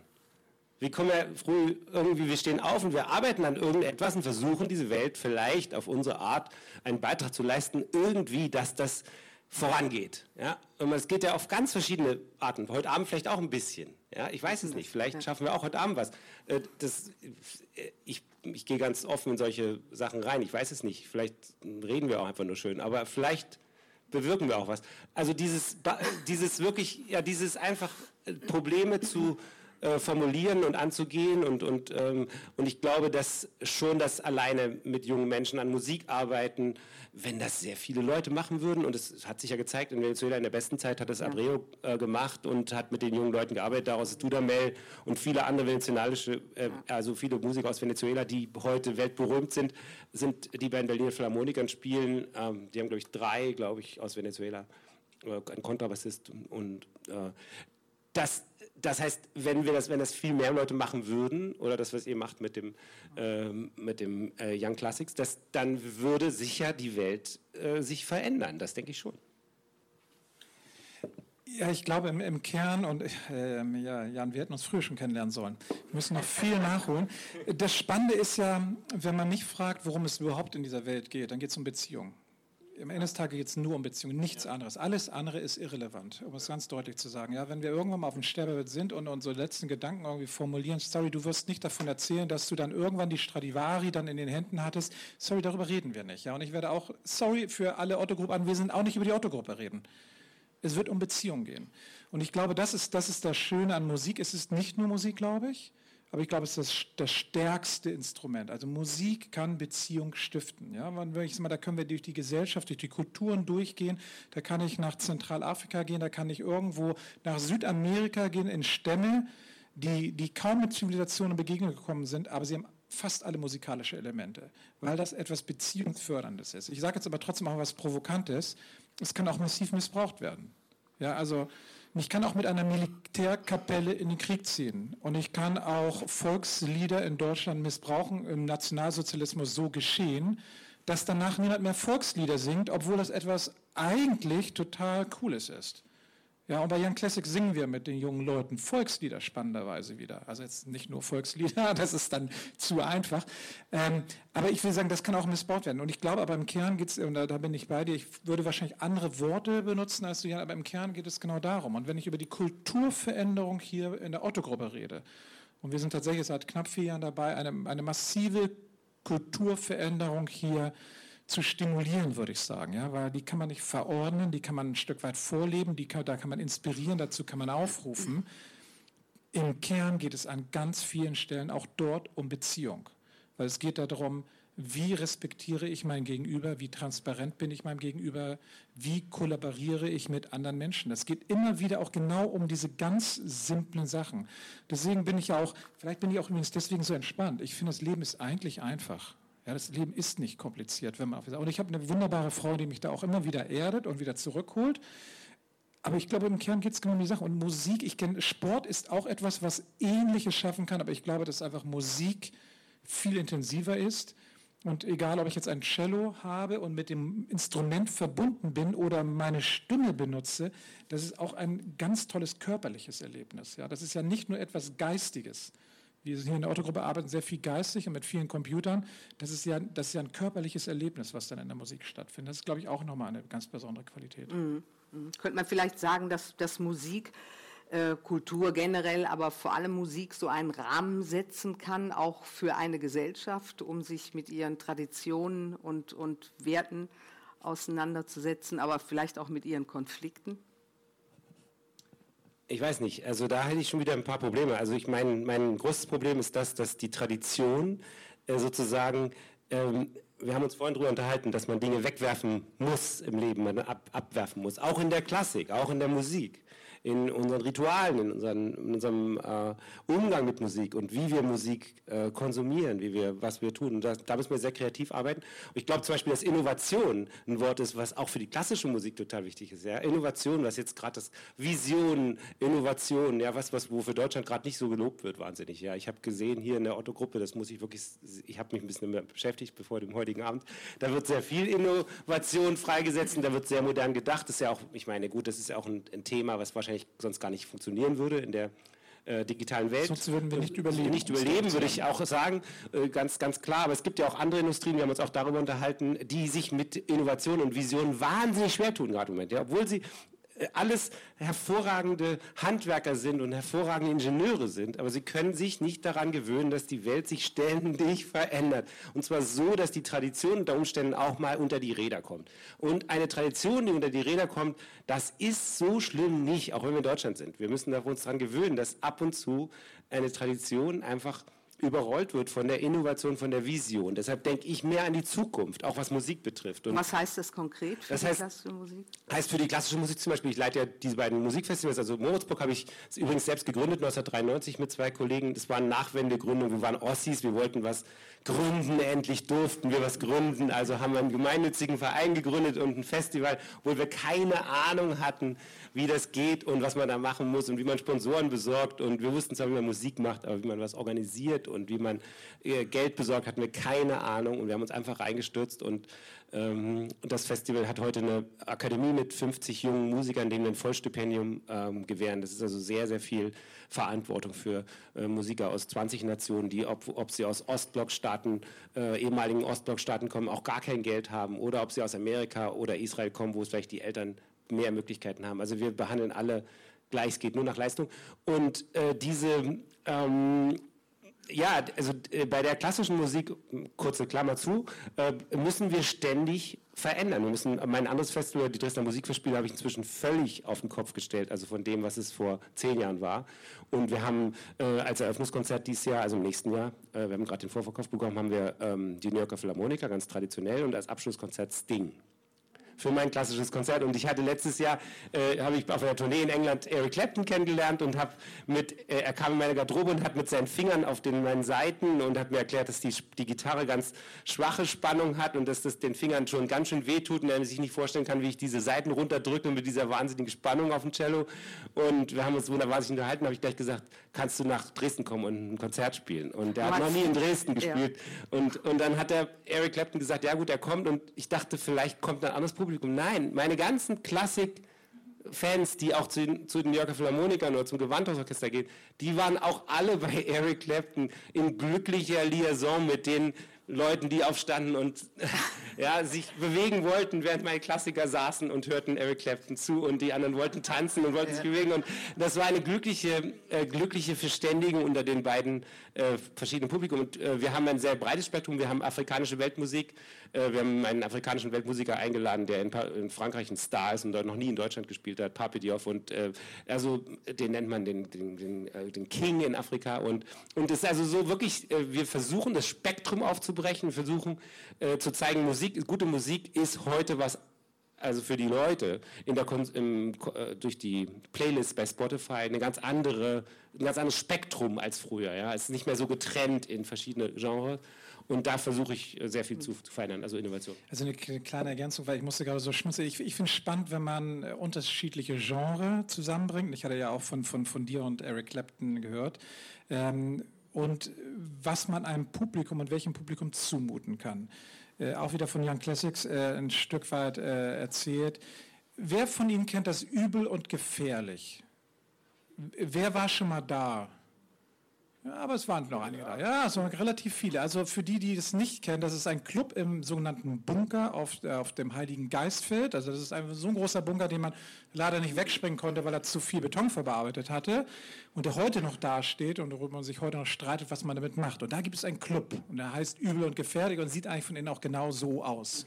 Wir kommen ja früh irgendwie, wir stehen auf und wir arbeiten an irgendetwas und versuchen diese Welt vielleicht auf unsere Art einen Beitrag zu leisten, irgendwie, dass das vorangeht. Ja? Und es geht ja auf ganz verschiedene Arten. Heute Abend vielleicht auch ein bisschen. Ja? Ich weiß es nicht. Vielleicht schaffen wir auch heute Abend was. Äh, das, äh, ich, ich gehe ganz offen in solche Sachen rein. Ich weiß es nicht. Vielleicht reden wir auch einfach nur schön. Aber vielleicht bewirken wir auch was. Also dieses, dieses wirklich, ja, dieses einfach äh, Probleme zu äh, formulieren und anzugehen. Und, und, ähm, und ich glaube, dass schon das alleine mit jungen Menschen an Musik arbeiten, wenn das sehr viele Leute machen würden, und es hat sich ja gezeigt, in Venezuela in der besten Zeit hat das Abreu äh, gemacht und hat mit den jungen Leuten gearbeitet, daraus ist Dudamel und viele andere venezolische, äh, also viele Musiker aus Venezuela, die heute weltberühmt sind, sind die bei den Berliner Philharmonikern spielen. Ähm, die haben, glaube ich, drei, glaube ich, aus Venezuela, äh, ein Kontrabassist und äh, das das heißt, wenn wir das, wenn das viel mehr Leute machen würden, oder das, was ihr macht mit dem, äh, mit dem äh, Young Classics, das, dann würde sicher die Welt äh, sich verändern. Das denke ich schon. Ja, ich glaube im, im Kern, und äh, ja, Jan, wir hätten uns früher schon kennenlernen sollen. Wir müssen noch viel nachholen. Das Spannende ist ja, wenn man nicht fragt, worum es überhaupt in dieser Welt geht, dann geht es um Beziehungen am Ende des Tages geht es nur um Beziehungen, nichts anderes. Alles andere ist irrelevant, um es ganz deutlich zu sagen. Ja, wenn wir irgendwann mal auf dem Sterbebett sind und unsere letzten Gedanken irgendwie formulieren, sorry, du wirst nicht davon erzählen, dass du dann irgendwann die Stradivari dann in den Händen hattest. Sorry, darüber reden wir nicht. Ja, und ich werde auch, sorry für alle Otto-Group-Anwesenden, auch nicht über die Otto-Gruppe reden. Es wird um Beziehungen gehen. Und ich glaube, das ist, das ist das Schöne an Musik. Es ist nicht nur Musik, glaube ich, aber ich glaube, es ist das, das stärkste Instrument. Also Musik kann Beziehung stiften. Ja, da können wir durch die Gesellschaft, durch die Kulturen durchgehen. Da kann ich nach Zentralafrika gehen, da kann ich irgendwo nach Südamerika gehen in Stämme, die, die kaum mit Zivilisationen in Begegnung gekommen sind, aber sie haben fast alle musikalische Elemente, weil das etwas Beziehungsförderndes ist. Ich sage jetzt aber trotzdem auch was Provokantes. Es kann auch massiv missbraucht werden. Ja, also ich kann auch mit einer Militärkapelle in den Krieg ziehen. Und ich kann auch Volkslieder in Deutschland missbrauchen, im Nationalsozialismus so geschehen, dass danach niemand mehr Volkslieder singt, obwohl das etwas eigentlich total Cooles ist. Ja, und bei Young Classic singen wir mit den jungen Leuten Volkslieder spannenderweise wieder. Also jetzt nicht nur Volkslieder, das ist dann zu einfach. Ähm, aber ich will sagen, das kann auch missbraucht werden. Und ich glaube aber im Kern geht es, und da, da, bin ich bei dir, ich würde wahrscheinlich andere Worte benutzen als du, Jan, aber im Kern geht es genau darum. Und wenn ich über die Kulturveränderung hier in der Otto-Gruppe rede, und wir sind tatsächlich seit knapp vier Jahren dabei, eine, eine massive Kulturveränderung hier zu stimulieren, würde ich sagen, ja, weil die kann man nicht verordnen, die kann man ein Stück weit vorleben, die kann, da kann man inspirieren, dazu kann man aufrufen. Im Kern geht es an ganz vielen Stellen auch dort um Beziehung, weil es geht darum, wie respektiere ich mein Gegenüber, wie transparent bin ich meinem Gegenüber, wie kollaboriere ich mit anderen Menschen. Es geht immer wieder auch genau um diese ganz simplen Sachen. Deswegen bin ich ja auch, vielleicht bin ich auch übrigens deswegen so entspannt. Ich finde, das Leben ist eigentlich einfach. Ja, das Leben ist nicht kompliziert, wenn man und ich habe eine wunderbare Frau, die mich da auch immer wieder erdet und wieder zurückholt. Aber ich glaube, im Kern geht es genau um die Sache. Und Musik, ich kenne, Sport ist auch etwas, was Ähnliches schaffen kann, aber ich glaube, dass einfach Musik viel intensiver ist. Und egal, ob ich jetzt ein Cello habe und mit dem Instrument verbunden bin oder meine Stimme benutze, das ist auch ein ganz tolles körperliches Erlebnis. Ja, das ist ja nicht nur etwas Geistiges, wir sind hier in der Autogruppe arbeiten sehr viel geistig und mit vielen Computern. Das ist, ja, das ist ja ein körperliches Erlebnis, was dann in der Musik stattfindet. Das ist, glaube ich, auch nochmal eine ganz besondere Qualität. Mhm. Mhm. Könnte man vielleicht sagen, dass, dass Musik, äh, Kultur generell, aber vor allem Musik so einen Rahmen setzen kann, auch für eine Gesellschaft, um sich mit ihren Traditionen und, und Werten auseinanderzusetzen, aber vielleicht auch mit ihren Konflikten? Ich weiß nicht, also da hätte ich schon wieder ein paar Probleme. Also ich meine, mein großes Problem ist das, dass die Tradition äh, sozusagen, ähm, wir haben uns vorhin darüber unterhalten, dass man Dinge wegwerfen muss im Leben, man ab, abwerfen muss, auch in der Klassik, auch in der Musik. In unseren Ritualen, in, unseren, in unserem äh, Umgang mit Musik und wie wir Musik äh, konsumieren, wie wir, was wir tun. Und da, da müssen wir sehr kreativ arbeiten. Und ich glaube zum Beispiel, dass Innovation ein Wort ist, was auch für die klassische Musik total wichtig ist. Ja? Innovation, was jetzt gerade das Vision, Innovation, ja, was, was wofür Deutschland gerade nicht so gelobt wird, wahnsinnig. Ja, ich habe gesehen hier in der Otto-Gruppe, das muss ich wirklich, ich habe mich ein bisschen damit beschäftigt bevor dem heutigen Abend. Da wird sehr viel Innovation freigesetzt und da wird sehr modern gedacht. Das ist ja auch, ich meine, gut, das ist ja auch ein, ein Thema, was wahrscheinlich sonst gar nicht funktionieren würde in der äh, digitalen Welt. Sonst würden wir nicht überleben. Nicht überleben, würde ich auch sagen, äh, ganz, ganz klar. Aber es gibt ja auch andere Industrien, wir haben uns auch darüber unterhalten, die sich mit Innovation und Vision wahnsinnig schwer tun gerade im Moment. Ja, obwohl sie alles hervorragende Handwerker sind und hervorragende Ingenieure sind, aber sie können sich nicht daran gewöhnen, dass die Welt sich ständig verändert. Und zwar so, dass die Tradition unter Umständen auch mal unter die Räder kommt. Und eine Tradition, die unter die Räder kommt, das ist so schlimm nicht, auch wenn wir in Deutschland sind. Wir müssen uns daran gewöhnen, dass ab und zu eine Tradition einfach überrollt wird von der Innovation, von der Vision. Deshalb denke ich mehr an die Zukunft, auch was Musik betrifft. Und was heißt das konkret für das heißt, die klassische Musik? Heißt für die klassische Musik zum Beispiel, ich leite ja diese beiden Musikfestivals, also Moritzburg habe ich übrigens selbst gegründet, 1993 mit zwei Kollegen. Das war eine Nachwendegründung, wir waren Ossis, wir wollten was gründen, endlich durften wir was gründen. Also haben wir einen gemeinnützigen Verein gegründet und ein Festival, wo wir keine Ahnung hatten, wie das geht und was man da machen muss und wie man Sponsoren besorgt. Und wir wussten zwar, wie man Musik macht, aber wie man was organisiert und wie man äh, Geld besorgt, hatten wir keine Ahnung. Und wir haben uns einfach reingestürzt und ähm, das Festival hat heute eine Akademie mit 50 jungen Musikern, denen wir ein Vollstipendium ähm, gewähren. Das ist also sehr, sehr viel Verantwortung für äh, Musiker aus 20 Nationen, die, ob, ob sie aus Ostblockstaaten, äh, ehemaligen Ostblockstaaten kommen, auch gar kein Geld haben oder ob sie aus Amerika oder Israel kommen, wo es vielleicht die Eltern mehr Möglichkeiten haben. Also wir behandeln alle gleich, es geht nur nach Leistung. Und äh, diese ähm, ja, also äh, bei der klassischen Musik, kurze Klammer zu, äh, müssen wir ständig verändern. Wir müssen, mein anderes Festival, die Dresdner Musikfestspiele, habe ich inzwischen völlig auf den Kopf gestellt, also von dem, was es vor zehn Jahren war. Und wir haben äh, als Eröffnungskonzert dieses Jahr, also im nächsten Jahr, äh, wir haben gerade den Vorverkauf bekommen, haben wir ähm, die New Yorker Philharmoniker, ganz traditionell, und als Abschlusskonzert Sting für mein klassisches Konzert. Und ich hatte letztes Jahr, äh, habe ich auf einer Tournee in England Eric Clapton kennengelernt und habe mit, äh, er kam in meine Garderobe und hat mit seinen Fingern auf den meinen Seiten und hat mir erklärt, dass die, die Gitarre ganz schwache Spannung hat und dass das den Fingern schon ganz schön wehtut und er sich nicht vorstellen kann, wie ich diese Seiten runterdrücke mit dieser wahnsinnigen Spannung auf dem Cello. Und wir haben uns wunderbar sich unterhalten, habe ich gleich gesagt, kannst du nach Dresden kommen und ein Konzert spielen? Und der hat noch nie in Dresden gespielt. Ja. Und, und dann hat der Eric Clapton gesagt, ja gut, er kommt und ich dachte, vielleicht kommt ein anderes Publikum Publikum. Nein, meine ganzen Klassik-Fans, die auch zu, zu, den New Yorker Philharmonikern oder zum Gewandhausorchester gehen, die waren auch alle bei Eric Clapton in glücklicher Liaison mit den Leuten, die aufstanden und ja, sich bewegen wollten, während meine Klassiker saßen und hörten Eric Clapton zu und die anderen wollten tanzen und wollten ja. sich bewegen. Und das war eine glückliche, äh, glückliche Verständigung unter den beiden äh, verschiedenen Publikum. Und äh, wir haben ein sehr breites Spektrum. Wir haben afrikanische Weltmusik. Äh, wir haben einen afrikanischen Weltmusiker eingeladen, der in, in, Frankreich ein Star ist und dort noch nie in Deutschland gespielt hat, Pape Diop. Und äh, also den nennt man den, den, den, äh, den King in Afrika. Und, und es ist also so wirklich, wir versuchen das Spektrum aufzubrechen, versuchen äh, zu zeigen, Musik, gute Musik ist heute was, also für die Leute in der, im, äh, durch die Playlist bei Spotify eine ganz andere, ein ganz anderes Spektrum als früher. Ja? Es ist nicht mehr so getrennt in verschiedene Genres. Und da versuche ich äh, sehr viel zu, zu verändern, also Innovation. Also eine kleine Ergänzung, weil ich musste gerade so schmunzeln. Ich, ich finde es spannend, wenn man äh, unterschiedliche Genres zusammenbringt. Ich hatte ja auch von, von, von dir und Eric Clapton gehört. Ähm, und was man einem Publikum und welchem Publikum zumuten kann. Äh, auch wieder von Young Classics äh, ein Stück weit äh, erzählt. Wer von Ihnen kennt das übel und gefährlich? Wer war schon mal da? Ja, aber es waren noch einige da. Ja, es waren relativ viele. Also für die, die das nicht kennen, das ist ein Club im sogenannten Bunker auf, äh, auf dem Heiligen Geistfeld. Also das ist einfach so ein großer Bunker, den man leider nicht wegspringen konnte, weil er zu viel Beton verarbeitet hatte und der heute noch dasteht und worüber man sich heute noch streitet, was man damit macht. Und da gibt es einen Club und der heißt Übel und Gefährlich und sieht eigentlich von innen auch genau so aus.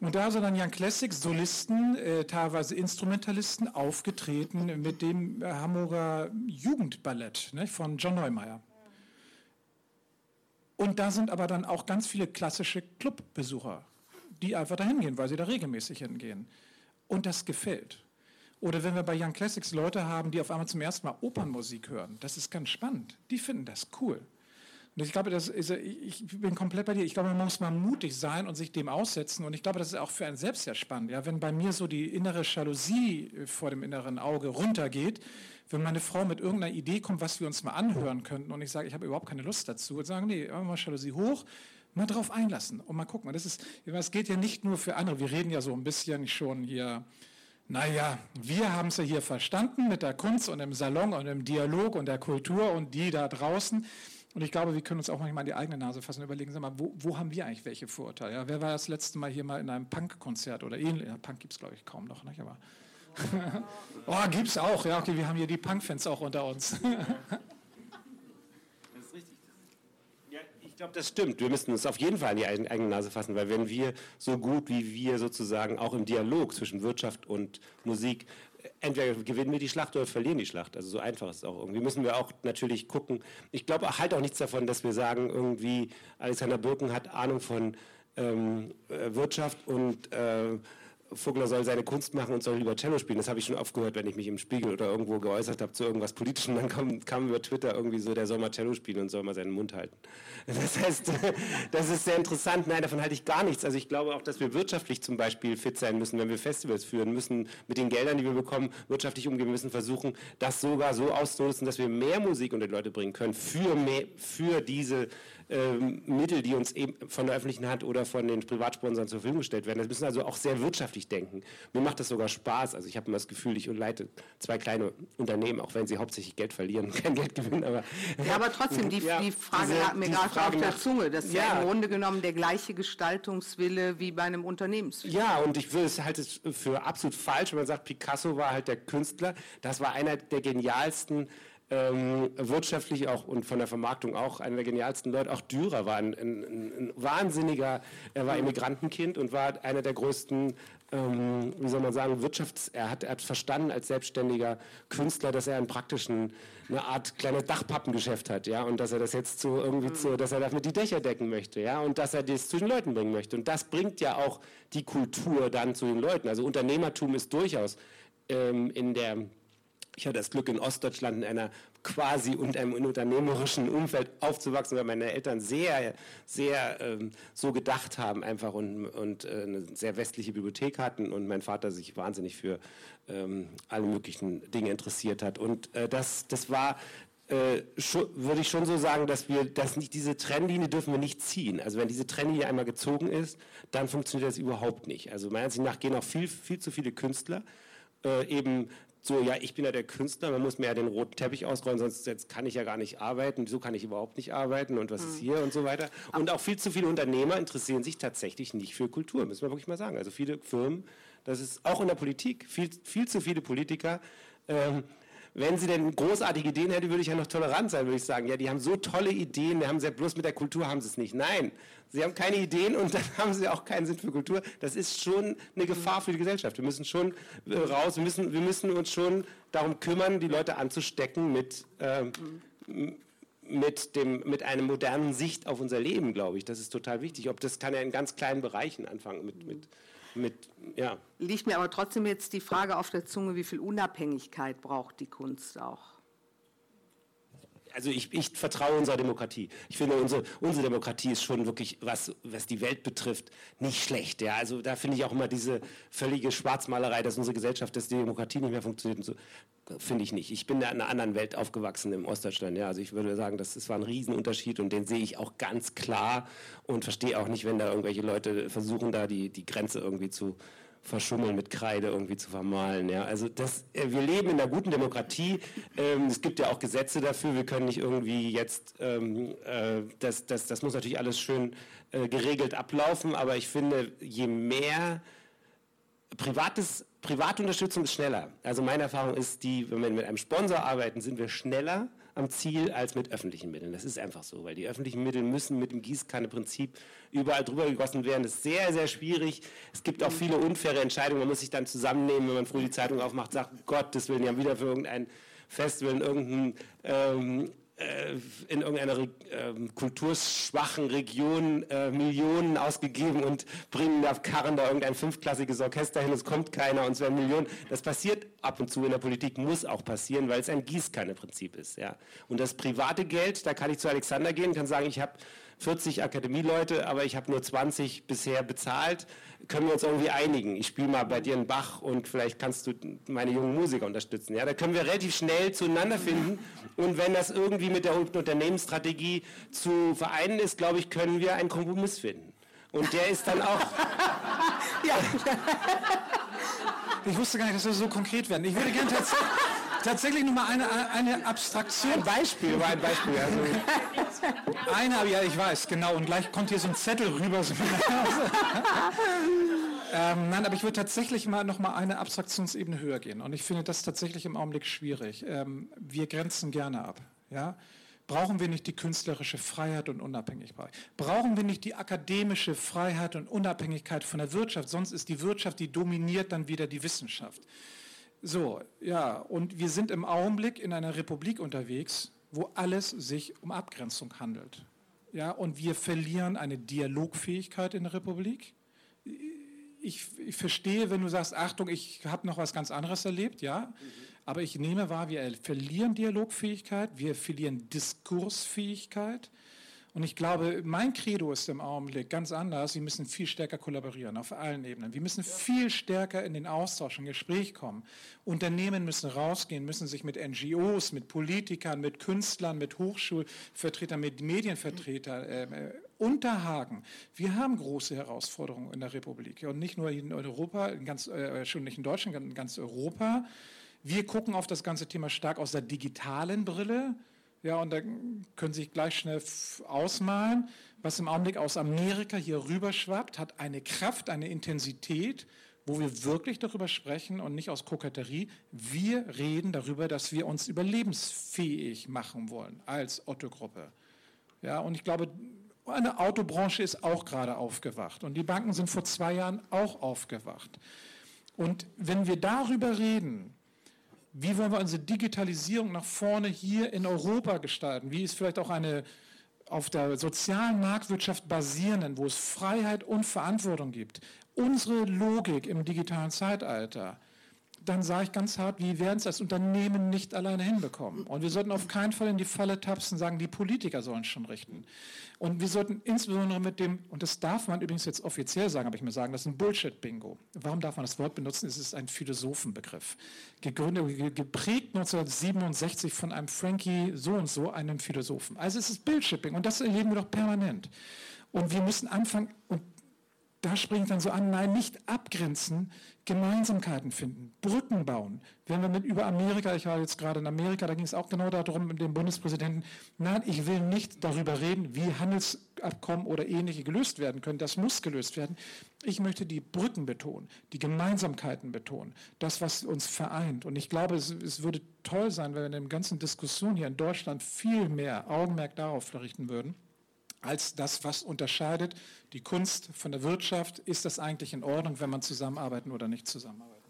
Und da sind dann Young Classics Solisten, äh, teilweise Instrumentalisten aufgetreten mit dem äh, Hamburger Jugendballett ne, von John Neumeier. Und da sind aber dann auch ganz viele klassische Clubbesucher, die einfach dahin gehen, weil sie da regelmäßig hingehen. Und das gefällt. Oder wenn wir bei Young Classics Leute haben, die auf einmal zum ersten Mal Opernmusik hören, das ist ganz spannend. Die finden das cool. Und ich glaube, das ist, ich bin komplett bei dir. Ich glaube, man muss mal mutig sein und sich dem aussetzen. Und ich glaube, das ist auch für einen selbst sehr spannend. Ja, wenn bei mir so die innere Jalousie vor dem inneren Auge runtergeht, wenn meine Frau mit irgendeiner Idee kommt, was wir uns mal anhören könnten, und ich sage, ich habe überhaupt keine Lust dazu, und sagen, nee, mal Jalousie hoch, mal drauf einlassen und mal gucken. Das ist, es geht ja nicht nur für andere. Wir reden ja so ein bisschen schon hier. Naja, wir haben es ja hier verstanden mit der Kunst und im Salon und im Dialog und der Kultur und die da draußen. Und ich glaube, wir können uns auch manchmal an die eigene Nase fassen und überlegen, sag mal, wo, wo haben wir eigentlich welche Vorurteile? Ja, wer war das letzte Mal hier mal in einem Punk-Konzert oder ähnlich? Ja, Punk gibt es, glaube ich, kaum noch, nicht? aber oh, gibt es auch. Ja, okay, wir haben hier die Punk-Fans auch unter uns. ich glaube, das stimmt. Wir müssen uns auf jeden Fall an die eigene Nase fassen, weil wenn wir so gut wie wir sozusagen auch im Dialog zwischen Wirtschaft und Musik entweder gewinnen wir die Schlacht oder verlieren die Schlacht. Also so einfach ist es auch irgendwie. Müssen wir auch natürlich gucken. Ich glaube halt auch nichts davon, dass wir sagen, irgendwie Alexander Birken hat Ahnung von ähm, äh, Wirtschaft und äh, Vogler soll seine Kunst machen und soll lieber Cello spielen. Das habe ich schon oft gehört, wenn ich mich im Spiegel oder irgendwo geäußert habe zu irgendwas Politischem. Dann kam, kam über Twitter irgendwie so, der soll mal Cello spielen und soll mal seinen Mund halten. Das heißt, das ist sehr interessant. Nein, davon halte ich gar nichts. Also ich glaube auch, dass wir wirtschaftlich zum Beispiel fit sein müssen, wenn wir Festivals führen müssen, mit den Geldern, die wir bekommen, wirtschaftlich umgehen. Müssen versuchen, das sogar so auszunutzen, dass wir mehr Musik unter die Leute bringen können für, mehr, für diese ähm, Mittel, die uns eben von der öffentlichen Hand oder von den Privatsponsoren zur Verfügung gestellt werden. Das müssen also auch sehr wirtschaftlich denken. Mir macht das sogar Spaß. Also ich habe immer das Gefühl, ich leite zwei kleine Unternehmen, auch wenn sie hauptsächlich Geld verlieren, kein Geld gewinnen. Aber, ja, aber trotzdem, die, ja, die Frage diese, lag mir gerade auf der Zunge. Das ist ja, ja, im Grunde genommen der gleiche Gestaltungswille wie bei einem Unternehmensfilm. Ja, und ich würde es halt für absolut falsch, wenn man sagt, Picasso war halt der Künstler. Das war einer der genialsten ähm, wirtschaftlich auch und von der Vermarktung auch einer der genialsten Leute. Auch Dürer war ein, ein, ein wahnsinniger, er war Immigrantenkind und war einer der größten, ähm, wie soll man sagen, Wirtschafts-, er hat, er hat verstanden als selbstständiger Künstler, dass er einen praktischen, eine Art kleines Dachpappengeschäft hat, ja, und dass er das jetzt so irgendwie zu, dass er damit die Dächer decken möchte, ja, und dass er das zu den Leuten bringen möchte. Und das bringt ja auch die Kultur dann zu den Leuten. Also Unternehmertum ist durchaus ähm, in der ich hatte das Glück, in Ostdeutschland in einer quasi und einem unternehmerischen Umfeld aufzuwachsen, weil meine Eltern sehr, sehr ähm, so gedacht haben einfach und, und äh, eine sehr westliche Bibliothek hatten und mein Vater sich wahnsinnig für ähm, alle möglichen Dinge interessiert hat. Und äh, das, das war äh, würde ich schon so sagen, dass wir dass nicht diese Trennlinie dürfen wir nicht ziehen. Also wenn diese Trennlinie einmal gezogen ist, dann funktioniert das überhaupt nicht. Also meiner Ansicht nach gehen auch viel, viel zu viele Künstler äh, eben so, ja, ich bin ja der Künstler, man muss mir ja den roten Teppich ausrollen, sonst jetzt kann ich ja gar nicht arbeiten, so kann ich überhaupt nicht arbeiten und was mhm. ist hm. hier und so weiter. Und auch viel zu viele Unternehmer interessieren sich tatsächlich nicht für Kultur, müssen wir wirklich mal sagen. Also viele Firmen, das ist auch in der Politik, viel, viel zu viele Politiker. Ähm, wenn sie denn großartige Ideen hätte, würde ich ja noch tolerant sein, würde ich sagen. Ja, die haben so tolle Ideen, die haben sie, bloß mit der Kultur haben sie es nicht. Nein, sie haben keine Ideen und dann haben sie auch keinen Sinn für Kultur. Das ist schon eine Gefahr für die Gesellschaft. Wir müssen schon äh, raus, wir müssen, wir müssen uns schon darum kümmern, die Leute anzustecken mit, ähm, mit, dem, mit einer modernen Sicht auf unser Leben, glaube ich. Das ist total wichtig. Ob das kann ja in ganz kleinen Bereichen anfangen mit, mit mit, ja. Liegt mir aber trotzdem jetzt die Frage auf der Zunge, wie viel Unabhängigkeit braucht die Kunst auch? Also ich, ich, vertraue unserer Demokratie. Ich finde, unsere, unsere Demokratie ist schon wirklich, was, was die Welt betrifft, nicht schlecht. Ja? Also da finde ich auch immer diese völlige Schwarzmalerei, dass unsere Gesellschaft, dass die Demokratie nicht mehr funktioniert und so, finde ich nicht. Ich bin in einer anderen Welt aufgewachsen im Ostdeutschland. Ja? Also ich würde sagen, das, das war ein Riesenunterschied und den sehe ich auch ganz klar und verstehe auch nicht, wenn da irgendwelche Leute versuchen, da die, die Grenze irgendwie zu verschummeln mit Kreide irgendwie zu vermalen. Ja. Also das, äh, wir leben in einer guten Demokratie. Ähm, es gibt ja auch Gesetze dafür. Wir können nicht irgendwie jetzt, ähm, äh, das, das, das muss natürlich alles schön äh, geregelt ablaufen. Aber ich finde, je mehr privates, private Unterstützung ist schneller. Also meine Erfahrung ist die, wenn wir mit einem Sponsor arbeiten, sind wir schneller am Ziel als mit öffentlichen Mitteln. Das ist einfach so, weil die öffentlichen Mittel müssen mit dem Gießkanneprinzip überall drüber gegossen werden. Das ist sehr, sehr schwierig. Es gibt auch viele unfaire Entscheidungen. Man muss sich dann zusammennehmen, wenn man früh die Zeitung aufmacht, sagt, Gott, das will ja wieder für irgendein Festival in irgendein ähm, äh, in irgendeiner äh, kulturschwachen Region äh, Millionen ausgegeben und bringen auf Karren da irgendein fünfklassiges Orchester hin, es kommt keiner und es werden Millionen. Das passiert ab und zu in der Politik, muss auch passieren, weil es ein Gießkanneprinzip ist. Ja. Und das private Geld, da kann ich zu Alexander gehen, kann sagen, ich habe 40 Akademieleute, aber ich habe nur 20 bisher bezahlt. Können wir uns irgendwie einigen? Ich spiele mal bei dir einen Bach und vielleicht kannst du meine jungen Musiker unterstützen. Ja, da können wir relativ schnell zueinander finden. Und wenn das irgendwie mit der Unternehmensstrategie zu vereinen ist, glaube ich, können wir einen Kompromiss finden. Und der ist dann auch. ja. Ich wusste gar nicht, dass wir so konkret werden. Ich würde gerne tatsächlich tatsächlich nur mal eine, eine Abstraktion. Ein Beispiel war ein Beispiel. Also. Eine, ja, ich weiß, genau. Und gleich kommt hier so ein Zettel rüber. ähm, nein, aber ich würde tatsächlich mal noch mal eine Abstraktionsebene höher gehen. Und ich finde das tatsächlich im Augenblick schwierig. Ähm, wir grenzen gerne ab. Ja? Brauchen wir nicht die künstlerische Freiheit und Unabhängigkeit? Brauchen wir nicht die akademische Freiheit und Unabhängigkeit von der Wirtschaft? Sonst ist die Wirtschaft, die dominiert dann wieder die Wissenschaft. So, ja, und wir sind im Augenblick in einer Republik unterwegs, wo alles sich um Abgrenzung handelt. Ja, und wir verlieren eine Dialogfähigkeit in der Republik. Ich, ich verstehe, wenn du sagst, Achtung, ich habe noch was ganz anderes erlebt, ja, aber ich nehme wahr, wir verlieren Dialogfähigkeit, wir verlieren Diskursfähigkeit. Und ich glaube, mein Credo ist im Augenblick ganz anders. Wir müssen viel stärker kollaborieren auf allen Ebenen. Wir müssen viel stärker in den Austausch, in Gespräch kommen. Unternehmen müssen rausgehen, müssen sich mit NGOs, mit Politikern, mit Künstlern, mit Hochschulvertretern, mit Medienvertretern äh, äh, unterhaken. Wir haben große Herausforderungen in der Republik. Und nicht nur in Europa, in ganz, äh, schon nicht in Deutschland, in ganz Europa. Wir gucken auf das ganze Thema stark aus der digitalen Brille. Ja, und da können Sie sich gleich schnell ausmalen, was im Augenblick aus Amerika hier rüber schwappt, hat eine Kraft, eine Intensität, wo wir wirklich darüber sprechen und nicht aus Koketterie. Wir reden darüber, dass wir uns überlebensfähig machen wollen als Otto-Gruppe. Ja, und ich glaube, eine Autobranche ist auch gerade aufgewacht und die Banken sind vor zwei Jahren auch aufgewacht. Und wenn wir darüber reden, wie wollen wir unsere Digitalisierung nach vorne hier in Europa gestalten? Wie ist vielleicht auch eine auf der sozialen Marktwirtschaft basierenden, wo es Freiheit und Verantwortung gibt, unsere Logik im digitalen Zeitalter dann sage ich ganz hart, wir werden es als Unternehmen nicht alleine hinbekommen. Und wir sollten auf keinen Fall in die Falle tapsen und sagen, die Politiker sollen schon richten. Und wir sollten insbesondere mit dem, und das darf man übrigens jetzt offiziell sagen, aber ich mir sagen, das ist ein Bullshit-Bingo. Warum darf man das Wort benutzen? Es ist ein Philosophenbegriff. Gegründet, geprägt 1967 von einem Frankie so und so, einem Philosophen. Also es ist Bullshit-Bingo und das erleben wir doch permanent. Und wir müssen anfangen, und da springt dann so an, nein, nicht abgrenzen, Gemeinsamkeiten finden, Brücken bauen. Wenn wir mit über Amerika, ich war jetzt gerade in Amerika, da ging es auch genau darum mit dem Bundespräsidenten, nein, ich will nicht darüber reden, wie Handelsabkommen oder ähnliche gelöst werden können. Das muss gelöst werden. Ich möchte die Brücken betonen, die Gemeinsamkeiten betonen, das, was uns vereint. Und ich glaube, es, es würde toll sein, wenn wir in der ganzen Diskussion hier in Deutschland viel mehr Augenmerk darauf richten würden als das, was unterscheidet die Kunst von der Wirtschaft. Ist das eigentlich in Ordnung, wenn man zusammenarbeiten oder nicht zusammenarbeiten?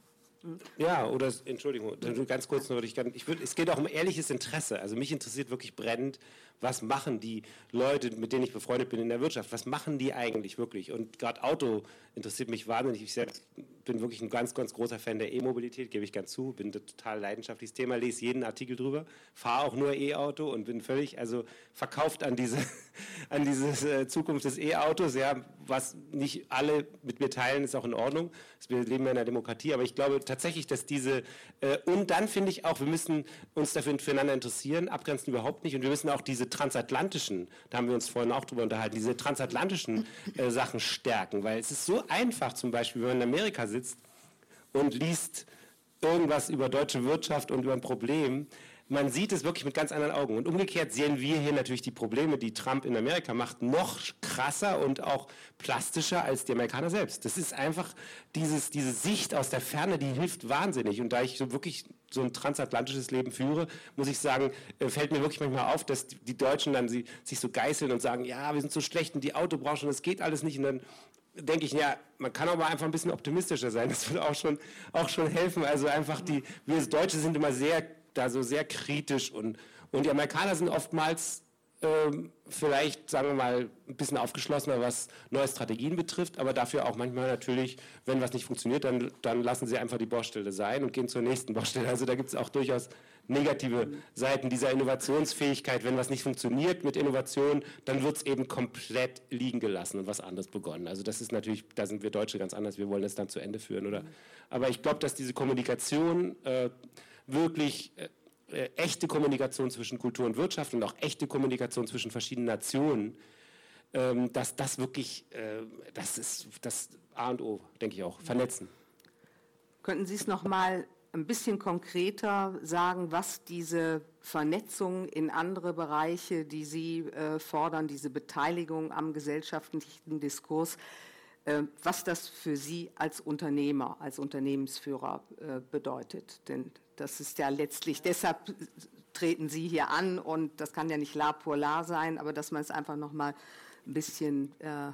Ja, oder Entschuldigung, ganz kurz nur, ich, ich würd, es geht auch um ehrliches Interesse. Also mich interessiert wirklich brennend, was machen die Leute, mit denen ich befreundet bin in der Wirtschaft, was machen die eigentlich wirklich? Und gerade Auto interessiert mich wahnsinnig. Ich selbst bin wirklich ein ganz, ganz großer Fan der E-Mobilität, gebe ich ganz zu, bin total leidenschaftliches Thema, lese jeden Artikel drüber, fahre auch nur E-Auto und bin völlig, also verkauft an diese, an diese äh, Zukunft des E-Autos, ja, was nicht alle mit mir teilen, ist auch in Ordnung. Wir leben ja in einer Demokratie, aber ich glaube tatsächlich, dass diese, äh, und dann finde ich auch, wir müssen uns dafür füreinander interessieren, abgrenzen überhaupt nicht und wir müssen auch diese transatlantischen, da haben wir uns vorhin auch drüber unterhalten, diese transatlantischen äh, Sachen stärken, weil es ist so einfach zum Beispiel, wenn man in Amerika sitzt und liest irgendwas über deutsche Wirtschaft und über ein Problem, man sieht es wirklich mit ganz anderen Augen. Und umgekehrt sehen wir hier natürlich die Probleme, die Trump in Amerika macht, noch krasser und auch plastischer als die Amerikaner selbst. Das ist einfach dieses, diese Sicht aus der Ferne, die hilft wahnsinnig. Und da ich so wirklich so ein transatlantisches Leben führe, muss ich sagen, äh, fällt mir wirklich manchmal auf, dass die Deutschen dann sie, sich so geißeln und sagen, ja, wir sind so schlecht in die Autobranche und das geht alles nicht. Und dann denke ich, ja, man kann aber einfach ein bisschen optimistischer sein. Das würde auch schon, auch schon helfen. Also einfach die, wir Deutsche sind immer sehr da so sehr kritisch und, Und die Amerikaner sind oftmals ähm, vielleicht, sagen wir mal, ein bisschen aufgeschlossener, was neue Strategien betrifft, aber dafür auch manchmal natürlich, wenn was nicht funktioniert, dann, dann lassen sie einfach die Baustelle sein und gehen zur nächsten Baustelle. Also da gibt es auch durchaus negative Seiten dieser Innovationsfähigkeit. Wenn was nicht funktioniert mit Innovation, dann wird es eben komplett liegen gelassen und was anderes begonnen. Also das ist natürlich, da sind wir Deutsche ganz anders, wir wollen es dann zu Ende führen. Oder? Aber ich glaube, dass diese Kommunikation äh, wirklich... Äh, äh, echte Kommunikation zwischen Kultur und Wirtschaft und auch echte Kommunikation zwischen verschiedenen Nationen, ähm, dass das wirklich, äh, das ist das A und O, denke ich auch, vernetzen. Könnten Sie es noch mal ein bisschen konkreter sagen, was diese Vernetzung in andere Bereiche, die Sie äh, fordern, diese Beteiligung am gesellschaftlichen Diskurs, äh, was das für Sie als Unternehmer, als Unternehmensführer äh, bedeutet? Denn das ist ja letztlich, deshalb treten Sie hier an und das kann ja nicht la pour la sein, aber dass man es einfach noch mal ein bisschen äh,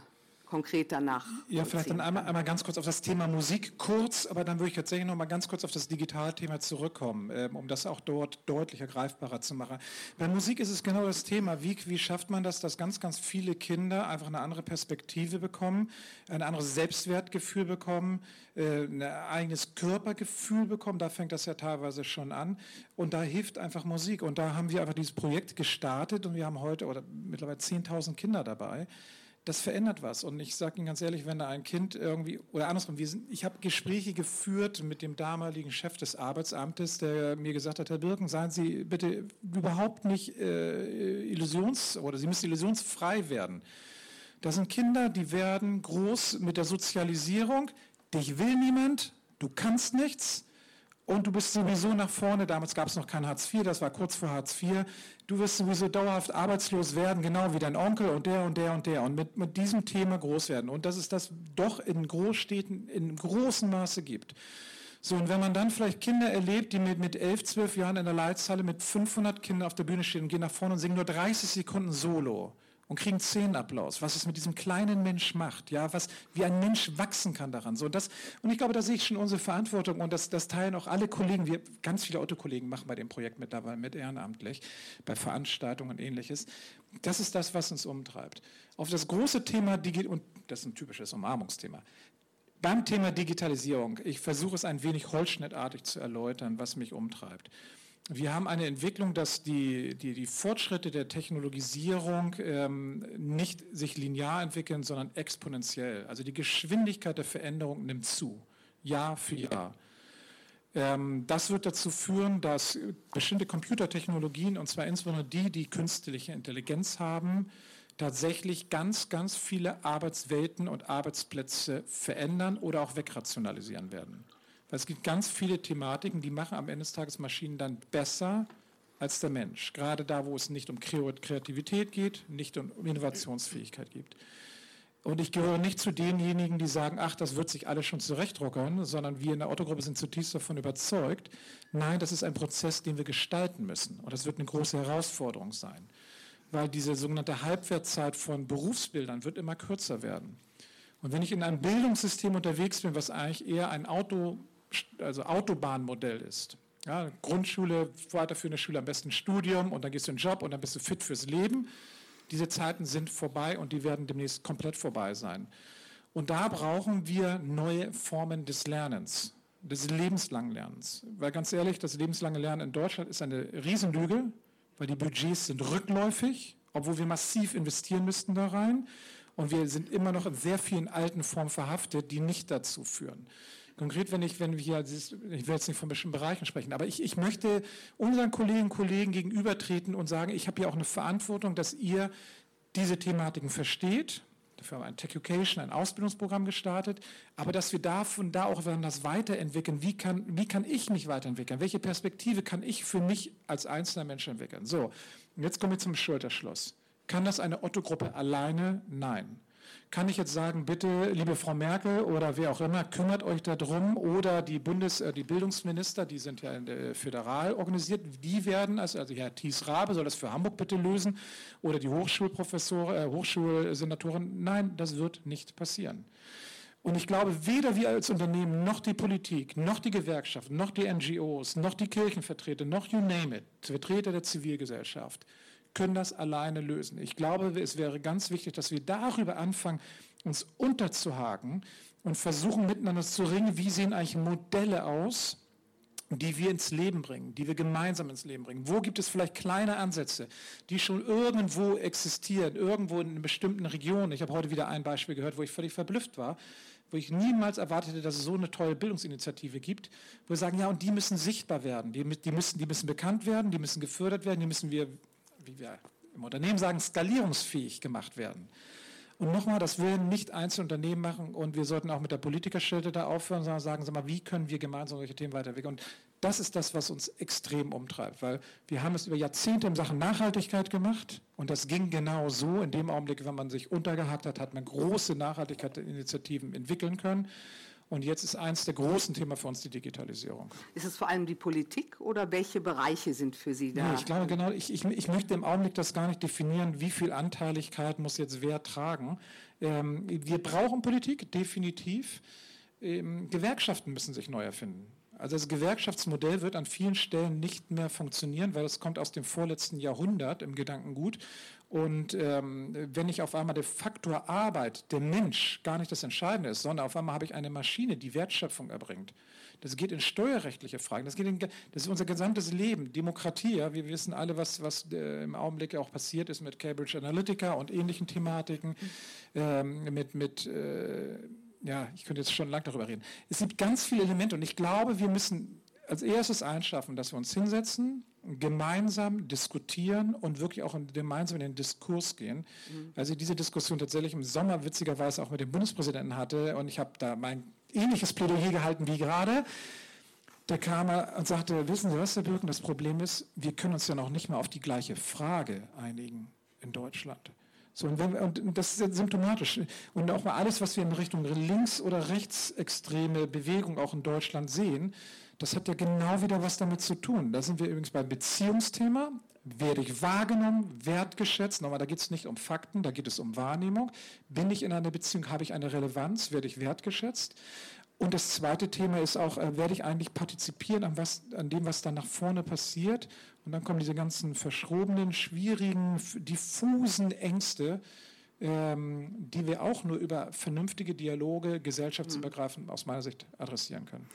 konkreter nach. Ja, vielleicht dann einmal, einmal ganz kurz auf das Thema Musik kurz, aber dann würde ich tatsächlich noch mal ganz kurz auf das Digitalthema zurückkommen, ähm, um das auch dort deutlicher greifbarer zu machen. Bei Musik ist es genau das Thema. Wie, wie schafft man das, dass ganz, ganz viele Kinder einfach eine andere Perspektive bekommen, ein anderes Selbstwertgefühl bekommen, äh, ein eigenes Körpergefühl bekommen? Da fängt das ja teilweise schon an. Und da hilft einfach Musik. Und da haben wir einfach dieses Projekt gestartet und wir haben heute oder mittlerweile 10.000 Kinder dabei das verändert was. Und ich sage Ihnen ganz ehrlich, wenn da ein Kind irgendwie, oder andersrum, sind, ich habe Gespräche geführt mit dem damaligen Chef des Arbeitsamtes, der mir gesagt hat, Herr Birken, seien Sie bitte überhaupt nicht äh, illusions- oder Sie müssen illusionsfrei werden. Das sind Kinder, die werden groß mit der Sozialisierung. Dich will niemand, du kannst nichts und du bist sowieso nach vorne. Damals gab es noch kein Hartz IV, das war kurz vor Hartz IV du wirst sowieso dauerhaft arbeitslos werden, genau wie dein Onkel und der und der und der und mit, mit diesem Thema groß werden. Und dass es das doch in Großstädten in großem Maße gibt. So, und wenn man dann vielleicht Kinder erlebt, die mit, mit 11, 12 Jahren in der Leitzahle mit 500 Kindern auf der Bühne stehen und gehen nach vorne und singen nur 30 Sekunden Solo und kriegen Applaus, was es mit diesem kleinen Mensch macht, ja, was, wie ein Mensch wachsen kann daran. So, das, und ich glaube, da sehe ich schon unsere Verantwortung und das, das teilen auch alle Kollegen, wir, ganz viele Otto-Kollegen machen bei dem Projekt mittlerweile mit ehrenamtlich, bei Veranstaltungen und ähnliches. Das ist das, was uns umtreibt. Auf das große Thema, und das ist ein typisches Umarmungsthema, beim Thema Digitalisierung, ich versuche es ein wenig holzschnittartig zu erläutern, was mich umtreibt. Wir haben eine Entwicklung, dass die, die, die Fortschritte der Technologisierung ähm, nicht sich linear entwickeln, sondern exponentiell. Also die Geschwindigkeit der Veränderung nimmt zu, Jahr für Jahr. Ähm, das wird dazu führen, dass bestimmte Computertechnologien, und zwar insbesondere die, die künstliche Intelligenz haben, tatsächlich ganz, ganz viele Arbeitswelten und Arbeitsplätze verändern oder auch wegrationalisieren werden. Weil es gibt ganz viele Thematiken, die machen am Ende des Tages Maschinen dann besser als der Mensch. Gerade da, wo es nicht um Kreativität geht, nicht um Innovationsfähigkeit geht. Und ich gehöre nicht zu denjenigen, die sagen, ach, das wird sich alles schon zurechtruckern, sondern wir in der Autogruppe sind zutiefst davon überzeugt. Nein, das ist ein Prozess, den wir gestalten müssen. Und das wird eine große Herausforderung sein. Weil diese sogenannte Halbwertzeit von Berufsbildern wird immer kürzer werden. Und wenn ich in einem Bildungssystem unterwegs bin, was eigentlich eher ein Auto also Autobahnmodell ist. Ja, Grundschule, weiterführende Schule, am besten Studium und dann gehst du in den Job und dann bist du fit fürs Leben. Diese Zeiten sind vorbei und die werden demnächst komplett vorbei sein. Und da brauchen wir neue Formen des Lernens, des lebenslangen Lernens. Weil ganz ehrlich, das lebenslange Lernen in Deutschland ist eine Riesenlüge, weil die Budgets sind rückläufig, obwohl wir massiv investieren müssten da rein. Und wir sind immer noch in sehr vielen alten Formen verhaftet, die nicht dazu führen. Konkret, wenn ich, wenn wir hier, ich will jetzt nicht von bestimmten Bereichen sprechen, aber ich, ich möchte unseren Kolleginnen und Kollegen gegenübertreten und sagen, ich habe hier auch eine Verantwortung, dass ihr diese Thematiken versteht. Dafür haben wir ein Tech Education, ein Ausbildungsprogramm gestartet, aber dass wir davon da auch das weiterentwickeln. Wie kann, wie kann ich mich weiterentwickeln? Welche Perspektive kann ich für mich als einzelner Mensch entwickeln? So, und jetzt kommen wir zum Schulterschluss. Kann das eine Otto-Gruppe alleine? Nein kann ich jetzt sagen, bitte, liebe Frau Merkel oder wer auch immer, kümmert euch darum oder die Bundes-, äh, die Bildungsminister, die sind ja föderal organisiert, die werden, also, also Herr Thies Rabe soll das für Hamburg bitte lösen oder die Hochschulprofessor, äh, Hochschulsenatorin, nein, das wird nicht passieren. Und ich glaube, weder wir als Unternehmen, noch die Politik, noch die Gewerkschaften, noch die NGOs, noch die Kirchenvertreter, noch you name it, Vertreter der Zivilgesellschaft, können das alleine lösen. Ich glaube, es wäre ganz wichtig, dass wir darüber anfangen, uns unterzuhaken und versuchen miteinander zu ringen, wie sehen eigentlich Modelle aus, die wir ins Leben bringen, die wir gemeinsam ins Leben bringen. Wo gibt es vielleicht kleine Ansätze, die schon irgendwo existieren, irgendwo in einer bestimmten Region. Ich habe heute wieder ein Beispiel gehört, wo ich völlig verblüfft war, wo ich niemals erwartete, dass es so eine tolle Bildungsinitiative gibt, wo wir sagen, ja, und die müssen sichtbar werden, die, die, müssen, die müssen bekannt werden, die müssen gefördert werden, die müssen wir, wie wir im Unternehmen sagen, skalierungsfähig gemacht werden. Und nochmal, das will nicht Einzelunternehmen machen und wir sollten auch mit der Politikerstelle da aufhören, sondern sagen, sag mal, wie können wir gemeinsam solche Themen weiterentwickeln? Und das ist das, was uns extrem umtreibt, weil wir haben es über Jahrzehnte in Sachen Nachhaltigkeit gemacht und das ging genau so. In dem Augenblick, wenn man sich untergehakt hat, hat man große Nachhaltigkeitsinitiativen entwickeln können. Und jetzt ist eins der großen Themen für uns die Digitalisierung. Ist es vor allem die Politik oder welche Bereiche sind für Sie da? Ja, ich glaube genau, ich, ich, ich, möchte im Augenblick das gar nicht definieren, wie viel Anteiligkeit muss jetzt wer tragen. Ähm, wir brauchen Politik, definitiv. Ähm, Gewerkschaften müssen sich neu erfinden. Also das Gewerkschaftsmodell wird an vielen Stellen nicht mehr funktionieren, weil es kommt aus dem vorletzten Jahrhundert im Gedankengut. Und ähm, wenn ich auf einmal der Faktor Arbeit, der Mensch, gar nicht das Entscheidende ist, sondern auf einmal habe ich eine Maschine, die Wertschöpfung erbringt. Das geht in steuerrechtliche Fragen, das, geht in, das ist unser gesamtes Leben, Demokratie. Ja, wir wissen alle, was, was äh, im Augenblick auch passiert ist mit Cambridge Analytica und ähnlichen Thematiken, ähm, mit, mit äh, ja, ich könnte jetzt schon lang darüber reden. Es gibt ganz viele Elemente und ich glaube, wir müssen als erstes einschaffen, dass wir uns hinsetzen, gemeinsam diskutieren und wirklich auch gemeinsam in den Diskurs gehen. Mhm. Also diese Diskussion tatsächlich im Sommer witzigerweise auch mit dem Bundespräsidenten hatte und ich habe da mein ähnliches Plädoyer gehalten wie gerade. Da kam er und sagte, wissen Sie was, Herr Birken, das Problem ist, wir können uns ja noch nicht mal auf die gleiche Frage einigen in Deutschland. So, und, wenn, und, das ist symptomatisch. Und auch mal alles, was wir in Richtung links- oder rechtsextreme Bewegung auch in Deutschland sehen, das hat ja genau wieder was damit zu tun. Da sind wir übrigens beim Beziehungsthema. Werde ich wahrgenommen, wertgeschätzt? Nochmal, da geht es nicht um Fakten, da geht es um Wahrnehmung. Bin ich in einer Beziehung, habe ich eine Relevanz, werde ich wertgeschätzt? Und das zweite Thema ist auch, äh, werde ich eigentlich partizipieren an, was, an dem, was da nach vorne passiert? Und dann kommen diese ganzen verschrobenen, schwierigen, diffusen Ängste, ähm, die wir auch nur über vernünftige Dialoge gesellschaftsübergreifend aus meiner Sicht adressieren können.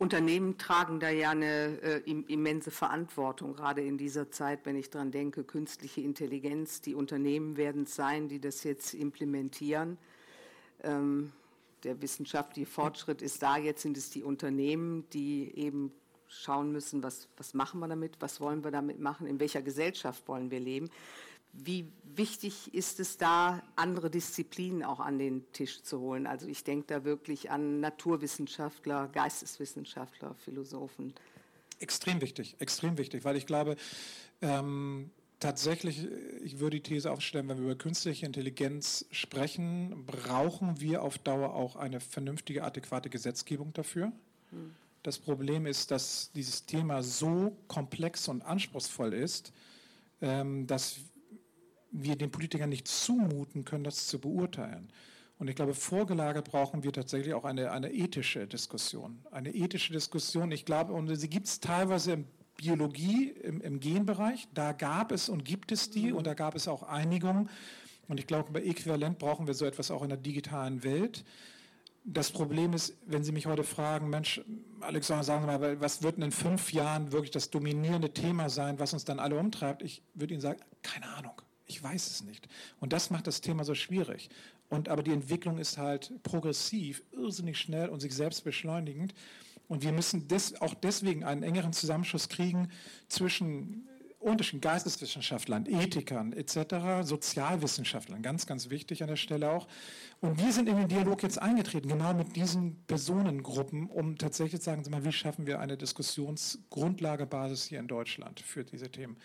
Unternehmen tragen da ja eine äh, immense Verantwortung, gerade in dieser Zeit, wenn ich daran denke, künstliche Intelligenz. Die Unternehmen werden es sein, die das jetzt implementieren. Ähm, der wissenschaftliche Fortschritt ist da, jetzt sind es die Unternehmen, die eben schauen müssen, was, was machen wir damit, was wollen wir damit machen, in welcher Gesellschaft wollen wir leben. Wie wichtig ist es da, andere Disziplinen auch an den Tisch zu holen? Also ich denke da wirklich an Naturwissenschaftler, Geisteswissenschaftler, Philosophen. Extrem wichtig, extrem wichtig, weil ich glaube, ähm, tatsächlich, ich würde die These aufstellen, wenn wir über künstliche Intelligenz sprechen, brauchen wir auf Dauer auch eine vernünftige, adäquate Gesetzgebung dafür. Hm. Das Problem ist, dass dieses Thema so komplex und anspruchsvoll ist, ähm, dass wir den Politikern nicht zumuten können, das zu beurteilen. Und ich glaube, vorgelagert brauchen wir tatsächlich auch eine, eine ethische Diskussion. Eine ethische Diskussion, ich glaube, und sie gibt es teilweise in Biologie, im, im, Genbereich. Da gab es und gibt es die und da gab es auch Einigungen. Und ich glaube, bei Äquivalent brauchen wir so etwas auch in der digitalen Welt. Das Problem ist, wenn Sie mich heute fragen, Mensch, Alexander, sagen Sie mal, was wird in fünf Jahren wirklich das dominierende Thema sein, was uns dann alle umtreibt? Ich würde Ihnen sagen, keine Ahnung. Ich weiß es nicht. Und das macht das Thema so schwierig. Und aber die Entwicklung ist halt progressiv, irrsinnig schnell und sich selbst beschleunigend. Und wir müssen des, auch deswegen einen engeren Zusammenschluss kriegen zwischen unterschiedlichen Geisteswissenschaftlern, Ethikern etc., Sozialwissenschaftlern, ganz, ganz wichtig an der Stelle auch. Und wir sind in den Dialog jetzt eingetreten, genau mit diesen Personengruppen, um tatsächlich zu sagen, wie schaffen wir eine Diskussionsgrundlagebasis hier in Deutschland für diese Themen.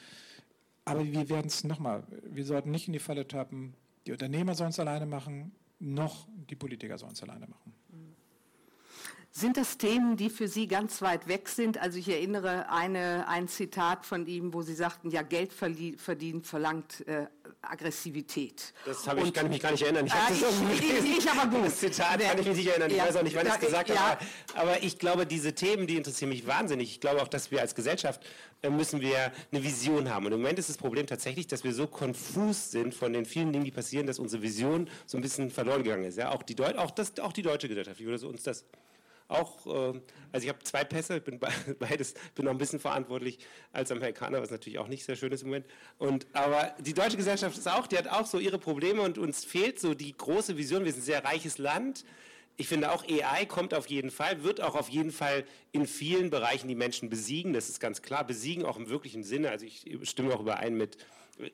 Aber wir werden es nochmal, wir sollten nicht in die Falle tappen, die Unternehmer sollen es alleine machen, noch die Politiker sollen es alleine machen. Sind das Themen, die für Sie ganz weit weg sind? Also ich erinnere eine, ein Zitat von ihm, wo Sie sagten, ja, Geld verdienen verlangt äh, Aggressivität. Das ich, kann ich mich gar nicht erinnern. Ich, äh, ich, ich, ich aber gut. Das Zitat kann ich mich nicht erinnern. Ich ja, weiß auch nicht, wann ich es gesagt ja. habe. Aber ich glaube, diese Themen, die interessieren mich wahnsinnig. Ich glaube auch, dass wir als Gesellschaft äh, müssen wir eine Vision haben. Und im Moment ist das Problem tatsächlich, dass wir so konfus sind von den vielen Dingen, die passieren, dass unsere Vision so ein bisschen verloren gegangen ist. Ja, auch die, Deut auch das, auch die deutsche Gesellschaft. Ich würde so uns das auch, äh, also ich habe zwei Pässe, bin beides, bin noch ein bisschen verantwortlich als Amerikaner, was natürlich auch nicht sehr schön ist im Moment. Und, aber die deutsche Gesellschaft ist auch, die hat auch so ihre Probleme und uns fehlt so die große Vision. Wir sind ein sehr reiches Land. Ich finde auch AI kommt auf jeden Fall, wird auch auf jeden Fall in vielen Bereichen die Menschen besiegen. Das ist ganz klar. Besiegen auch im wirklichen Sinne. Also ich stimme auch überein mit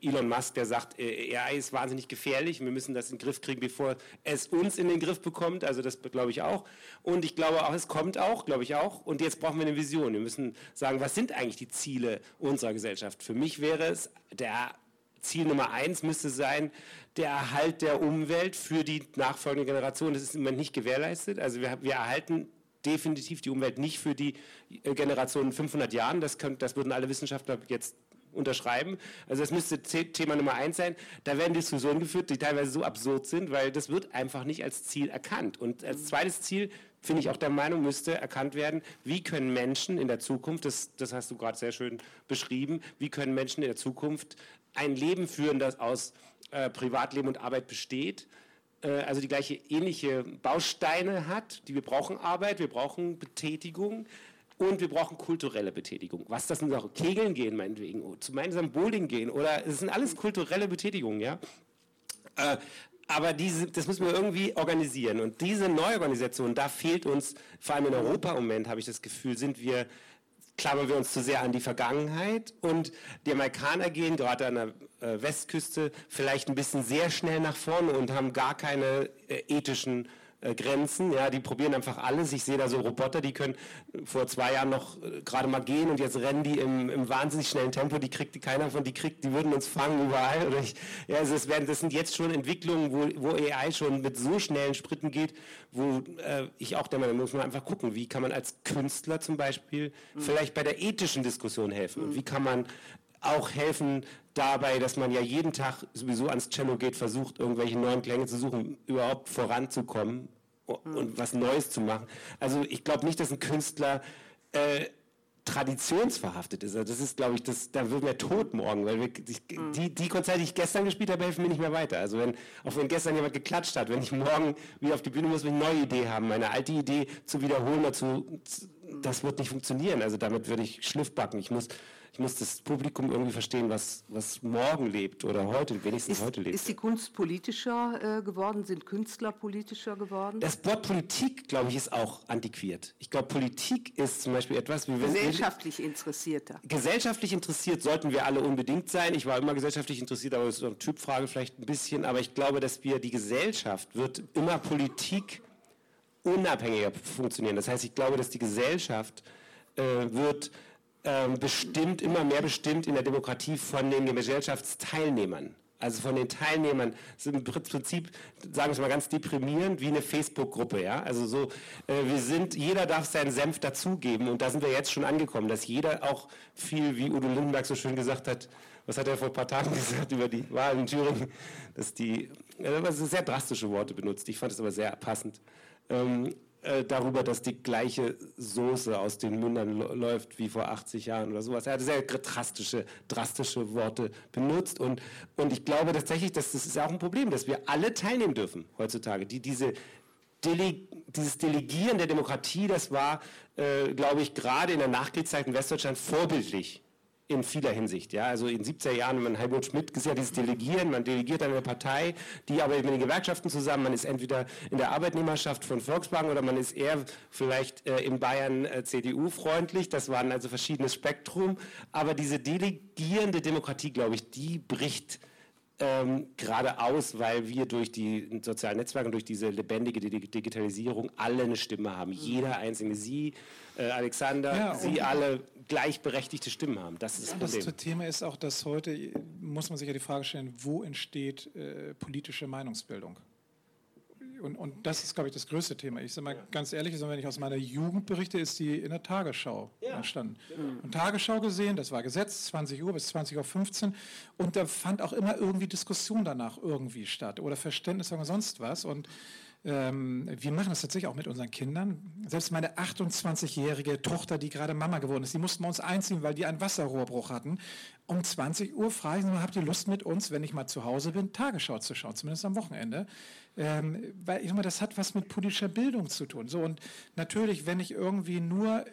Elon Musk, der sagt, äh, AI ist wahnsinnig gefährlich, wir müssen das in den Griff kriegen, bevor es uns in den Griff bekommt. Also das glaube ich auch. Und ich glaube auch, es kommt auch, glaube ich auch. Und jetzt brauchen wir eine Vision. Wir müssen sagen, was sind eigentlich die Ziele unserer Gesellschaft? Für mich wäre es, der Ziel Nummer eins müsste sein, der Erhalt der Umwelt für die nachfolgende Generation. Das ist im Moment nicht gewährleistet. Also wir, wir erhalten definitiv die Umwelt nicht für die äh, Generation in 500 Jahren. Das, könnt, das würden alle Wissenschaftler jetzt unterschreiben. Also das müsste Thema Nummer eins sein. Da werden Diskussionen geführt, die teilweise so absurd sind, weil das wird einfach nicht als Ziel erkannt. Und als zweites Ziel finde ich auch der Meinung, müsste erkannt werden, wie können Menschen in der Zukunft, das, das hast du gerade sehr schön beschrieben, wie können Menschen in der Zukunft ein Leben führen, das aus äh, Privatleben und Arbeit besteht, äh, also die gleiche ähnliche Bausteine hat, die wir brauchen Arbeit, wir brauchen Betätigung, und wir brauchen kulturelle Betätigung. Was das sind auch Kegeln gehen meinetwegen, gemeinsam Bowling gehen oder es sind alles kulturelle Betätigungen, ja. Äh, aber diese, das müssen wir irgendwie organisieren. Und diese Neuorganisation, da fehlt uns, vor allem in Europa im Moment, habe ich das Gefühl, sind wir, klammern wir uns zu sehr an die Vergangenheit. Und die Amerikaner gehen gerade an der äh, Westküste vielleicht ein bisschen sehr schnell nach vorne und haben gar keine äh, ethischen äh, Grenzen. Ja, die probieren einfach alles. Ich sehe da so Roboter, die können vor zwei Jahren noch äh, gerade mal gehen und jetzt rennen die im, im wahnsinnig schnellen Tempo. Die kriegt keiner von, die kriegt, die würden uns fangen überall. Oder ich, ja, also es werden, das sind jetzt schon Entwicklungen, wo, wo AI schon mit so schnellen Spritten geht, wo äh, ich auch der Meinung muss man einfach gucken, wie kann man als Künstler zum Beispiel mhm. vielleicht bei der ethischen Diskussion helfen mhm. und wie kann man auch helfen dabei, dass man ja jeden Tag sowieso ans Cello geht, versucht, irgendwelche neuen Klänge zu suchen, überhaupt voranzukommen und hm. was Neues zu machen. Also ich glaube nicht, dass ein Künstler äh, traditionsverhaftet ist. Also das ist, glaube ich, das, da wird mir tot morgen, weil wir, hm. die, die Konzerte, die ich gestern gespielt habe, helfen mir nicht mehr weiter. Also wenn, auch wenn gestern jemand geklatscht hat, wenn ich morgen wieder auf die Bühne muss, will ich eine neue Idee haben, meine alte Idee zu wiederholen, dazu, das wird nicht funktionieren. Also damit würde ich Schliff backen. Ich muss ich muss das Publikum irgendwie verstehen, was, was morgen lebt oder heute, wenigstens ist, heute lebt. Ist die Kunst politischer äh, geworden? Sind Künstler politischer geworden? Das Wort Politik, glaube ich, ist auch antiquiert. Ich glaube, Politik ist zum Beispiel etwas wie... Gesellschaftlich interessierter. Gesellschaftlich interessiert sollten wir alle unbedingt sein. Ich war immer gesellschaftlich interessiert, aber das ist eine Typfrage vielleicht ein bisschen. Aber ich glaube, dass wir, die Gesellschaft wird immer Politik unabhängiger funktionieren. Das heißt, ich glaube, dass die Gesellschaft äh, wird bestimmt, immer mehr bestimmt in der Demokratie von den Gesellschaftsteilnehmern. Also von den Teilnehmern das ist im Prinzip, sagen wir mal ganz deprimierend, wie eine Facebook-Gruppe. Ja? Also so, äh, wir sind, jeder darf seinen Senf dazugeben und da sind wir jetzt schon angekommen, dass jeder auch viel, wie Udo Lindenberg so schön gesagt hat, was hat er vor ein paar Tagen gesagt über die Wahl in Thüringen, dass die, äh, sehr drastische Worte benutzt. Ich fand es aber sehr passend. Ähm, äh, darüber, dass die gleiche Soße aus den Mündern läuft wie vor 80 Jahren oder sowas. Er hat sehr drastische, drastische Worte benutzt und, und ich glaube tatsächlich, dass das ist auch ein Problem, dass wir alle teilnehmen dürfen heutzutage. Die, diese, Dele dieses Delegieren der Demokratie, das war, äh, glaube ich, gerade in der Nachkriegszeit in Westdeutschland vorbildlich in vieler Hinsicht. Ja? Also in 70er Jahren, wenn man Helmut Schmidt gesehen dieses Delegieren, man delegiert eine Partei, die arbeitet mit den Gewerkschaften zusammen, man ist entweder in der Arbeitnehmerschaft von Volkswagen oder man ist eher vielleicht äh, in Bayern äh, CDU-freundlich, das waren also verschiedenes Spektrum, aber diese delegierende Demokratie, glaube ich, die bricht ähm, gerade aus, weil wir durch die sozialen Netzwerke und durch diese lebendige Digitalisierung alle eine Stimme haben. Jeder einzelne, Sie, äh, Alexander, ja, Sie alle gleichberechtigte Stimmen haben. Das ist das Problem. Das Thema ist auch, dass heute, muss man sich ja die Frage stellen, wo entsteht äh, politische Meinungsbildung? Und, und das ist, glaube ich, das größte Thema. Ich sage mal ja. ganz ehrlich, wenn ich aus meiner Jugend berichte, ist die in der Tagesschau ja. entstanden. Mhm. Und Tagesschau gesehen, das war gesetzt, 20 Uhr bis 20.15 Uhr. Und da fand auch immer irgendwie Diskussion danach irgendwie statt oder Verständnis oder sonst was. Und ähm, wir machen das tatsächlich auch mit unseren Kindern. Selbst meine 28-jährige Tochter, die gerade Mama geworden ist, die mussten wir uns einziehen, weil die einen Wasserrohrbruch hatten. Um 20 Uhr frage ich sie, habt ihr Lust mit uns, wenn ich mal zu Hause bin, Tagesschau zu schauen, zumindest am Wochenende. Ähm, weil ich sag mal, das hat was mit politischer Bildung zu tun. So, und natürlich, wenn ich irgendwie nur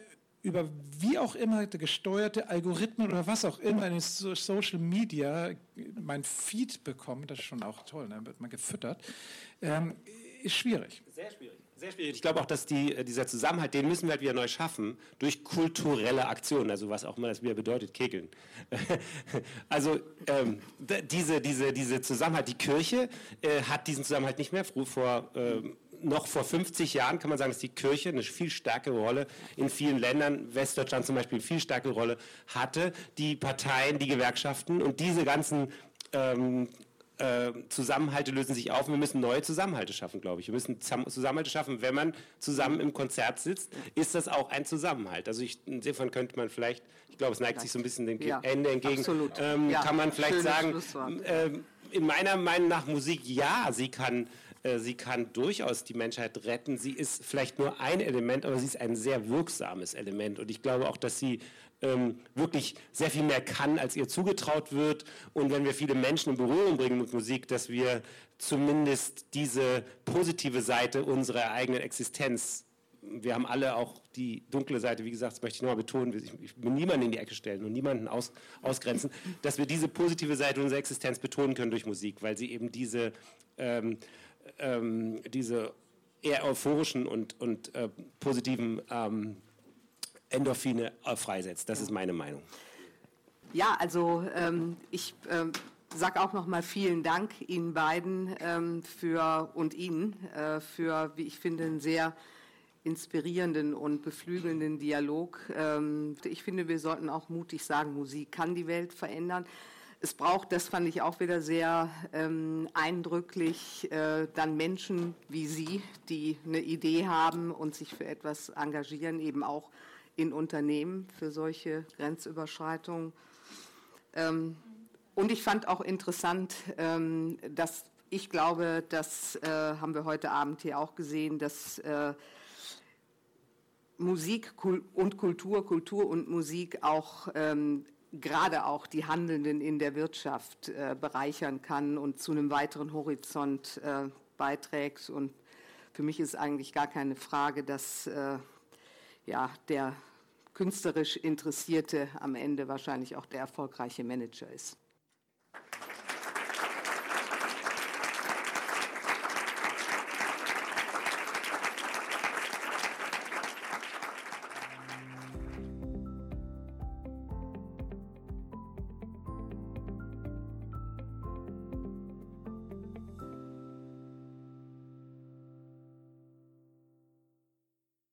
über wie auch immer gesteuerte Algorithmen oder was auch immer in Social Media mein Feed bekomme, das ist schon auch toll, dann ne, wird man gefüttert, ähm, ist schwierig. Sehr schwierig. Sehr schwierig. Ich glaube auch, dass die, äh, dieser Zusammenhalt, den müssen wir halt wieder neu schaffen durch kulturelle Aktionen, also was auch immer das wieder bedeutet, Kegeln. also ähm, diese, diese, diese Zusammenhalt, die Kirche äh, hat diesen Zusammenhalt nicht mehr. Vor, äh, noch vor 50 Jahren kann man sagen, dass die Kirche eine viel stärkere Rolle in vielen Ländern, Westdeutschland zum Beispiel, eine viel stärkere Rolle hatte. Die Parteien, die Gewerkschaften und diese ganzen ähm, äh, Zusammenhalte lösen sich auf und wir müssen neue Zusammenhalte schaffen, glaube ich. Wir müssen Zusammenhalte schaffen. Wenn man zusammen im Konzert sitzt, ist das auch ein Zusammenhalt. Also ich, insofern könnte man vielleicht, ich glaube, es neigt sich so ein bisschen dem ja, Ende entgegen, ähm, ja, kann man vielleicht sagen, äh, in meiner Meinung nach Musik, ja, sie kann äh, sie kann durchaus die Menschheit retten. Sie ist vielleicht nur ein Element, aber sie ist ein sehr wirksames Element. Und ich glaube auch, dass sie ähm, wirklich sehr viel mehr kann, als ihr zugetraut wird. Und wenn wir viele Menschen in Berührung bringen mit Musik, dass wir zumindest diese positive Seite unserer eigenen Existenz wir haben alle auch die dunkle Seite, wie gesagt, das möchte ich nochmal betonen, ich will niemanden in die Ecke stellen und niemanden aus, ausgrenzen, dass wir diese positive Seite unserer Existenz betonen können durch Musik, weil sie eben diese, ähm, ähm, diese eher euphorischen und, und äh, positiven ähm, Endorphine äh, freisetzt. Das ist meine Meinung. Ja, also ähm, ich ähm, sage auch noch mal vielen Dank Ihnen beiden ähm, für und Ihnen äh, für, wie ich finde, einen sehr inspirierenden und beflügelnden Dialog. Ähm, ich finde, wir sollten auch mutig sagen, Musik kann die Welt verändern. Es braucht, das fand ich auch wieder sehr ähm, eindrücklich, äh, dann Menschen wie Sie, die eine Idee haben und sich für etwas engagieren, eben auch in Unternehmen für solche Grenzüberschreitungen. Ähm, und ich fand auch interessant, ähm, dass ich glaube, das äh, haben wir heute Abend hier auch gesehen, dass äh, Musik und Kultur, Kultur und Musik auch ähm, gerade auch die Handelnden in der Wirtschaft äh, bereichern kann und zu einem weiteren Horizont äh, beiträgt. Und für mich ist eigentlich gar keine Frage, dass äh, ja, der künstlerisch Interessierte am Ende wahrscheinlich auch der erfolgreiche Manager ist.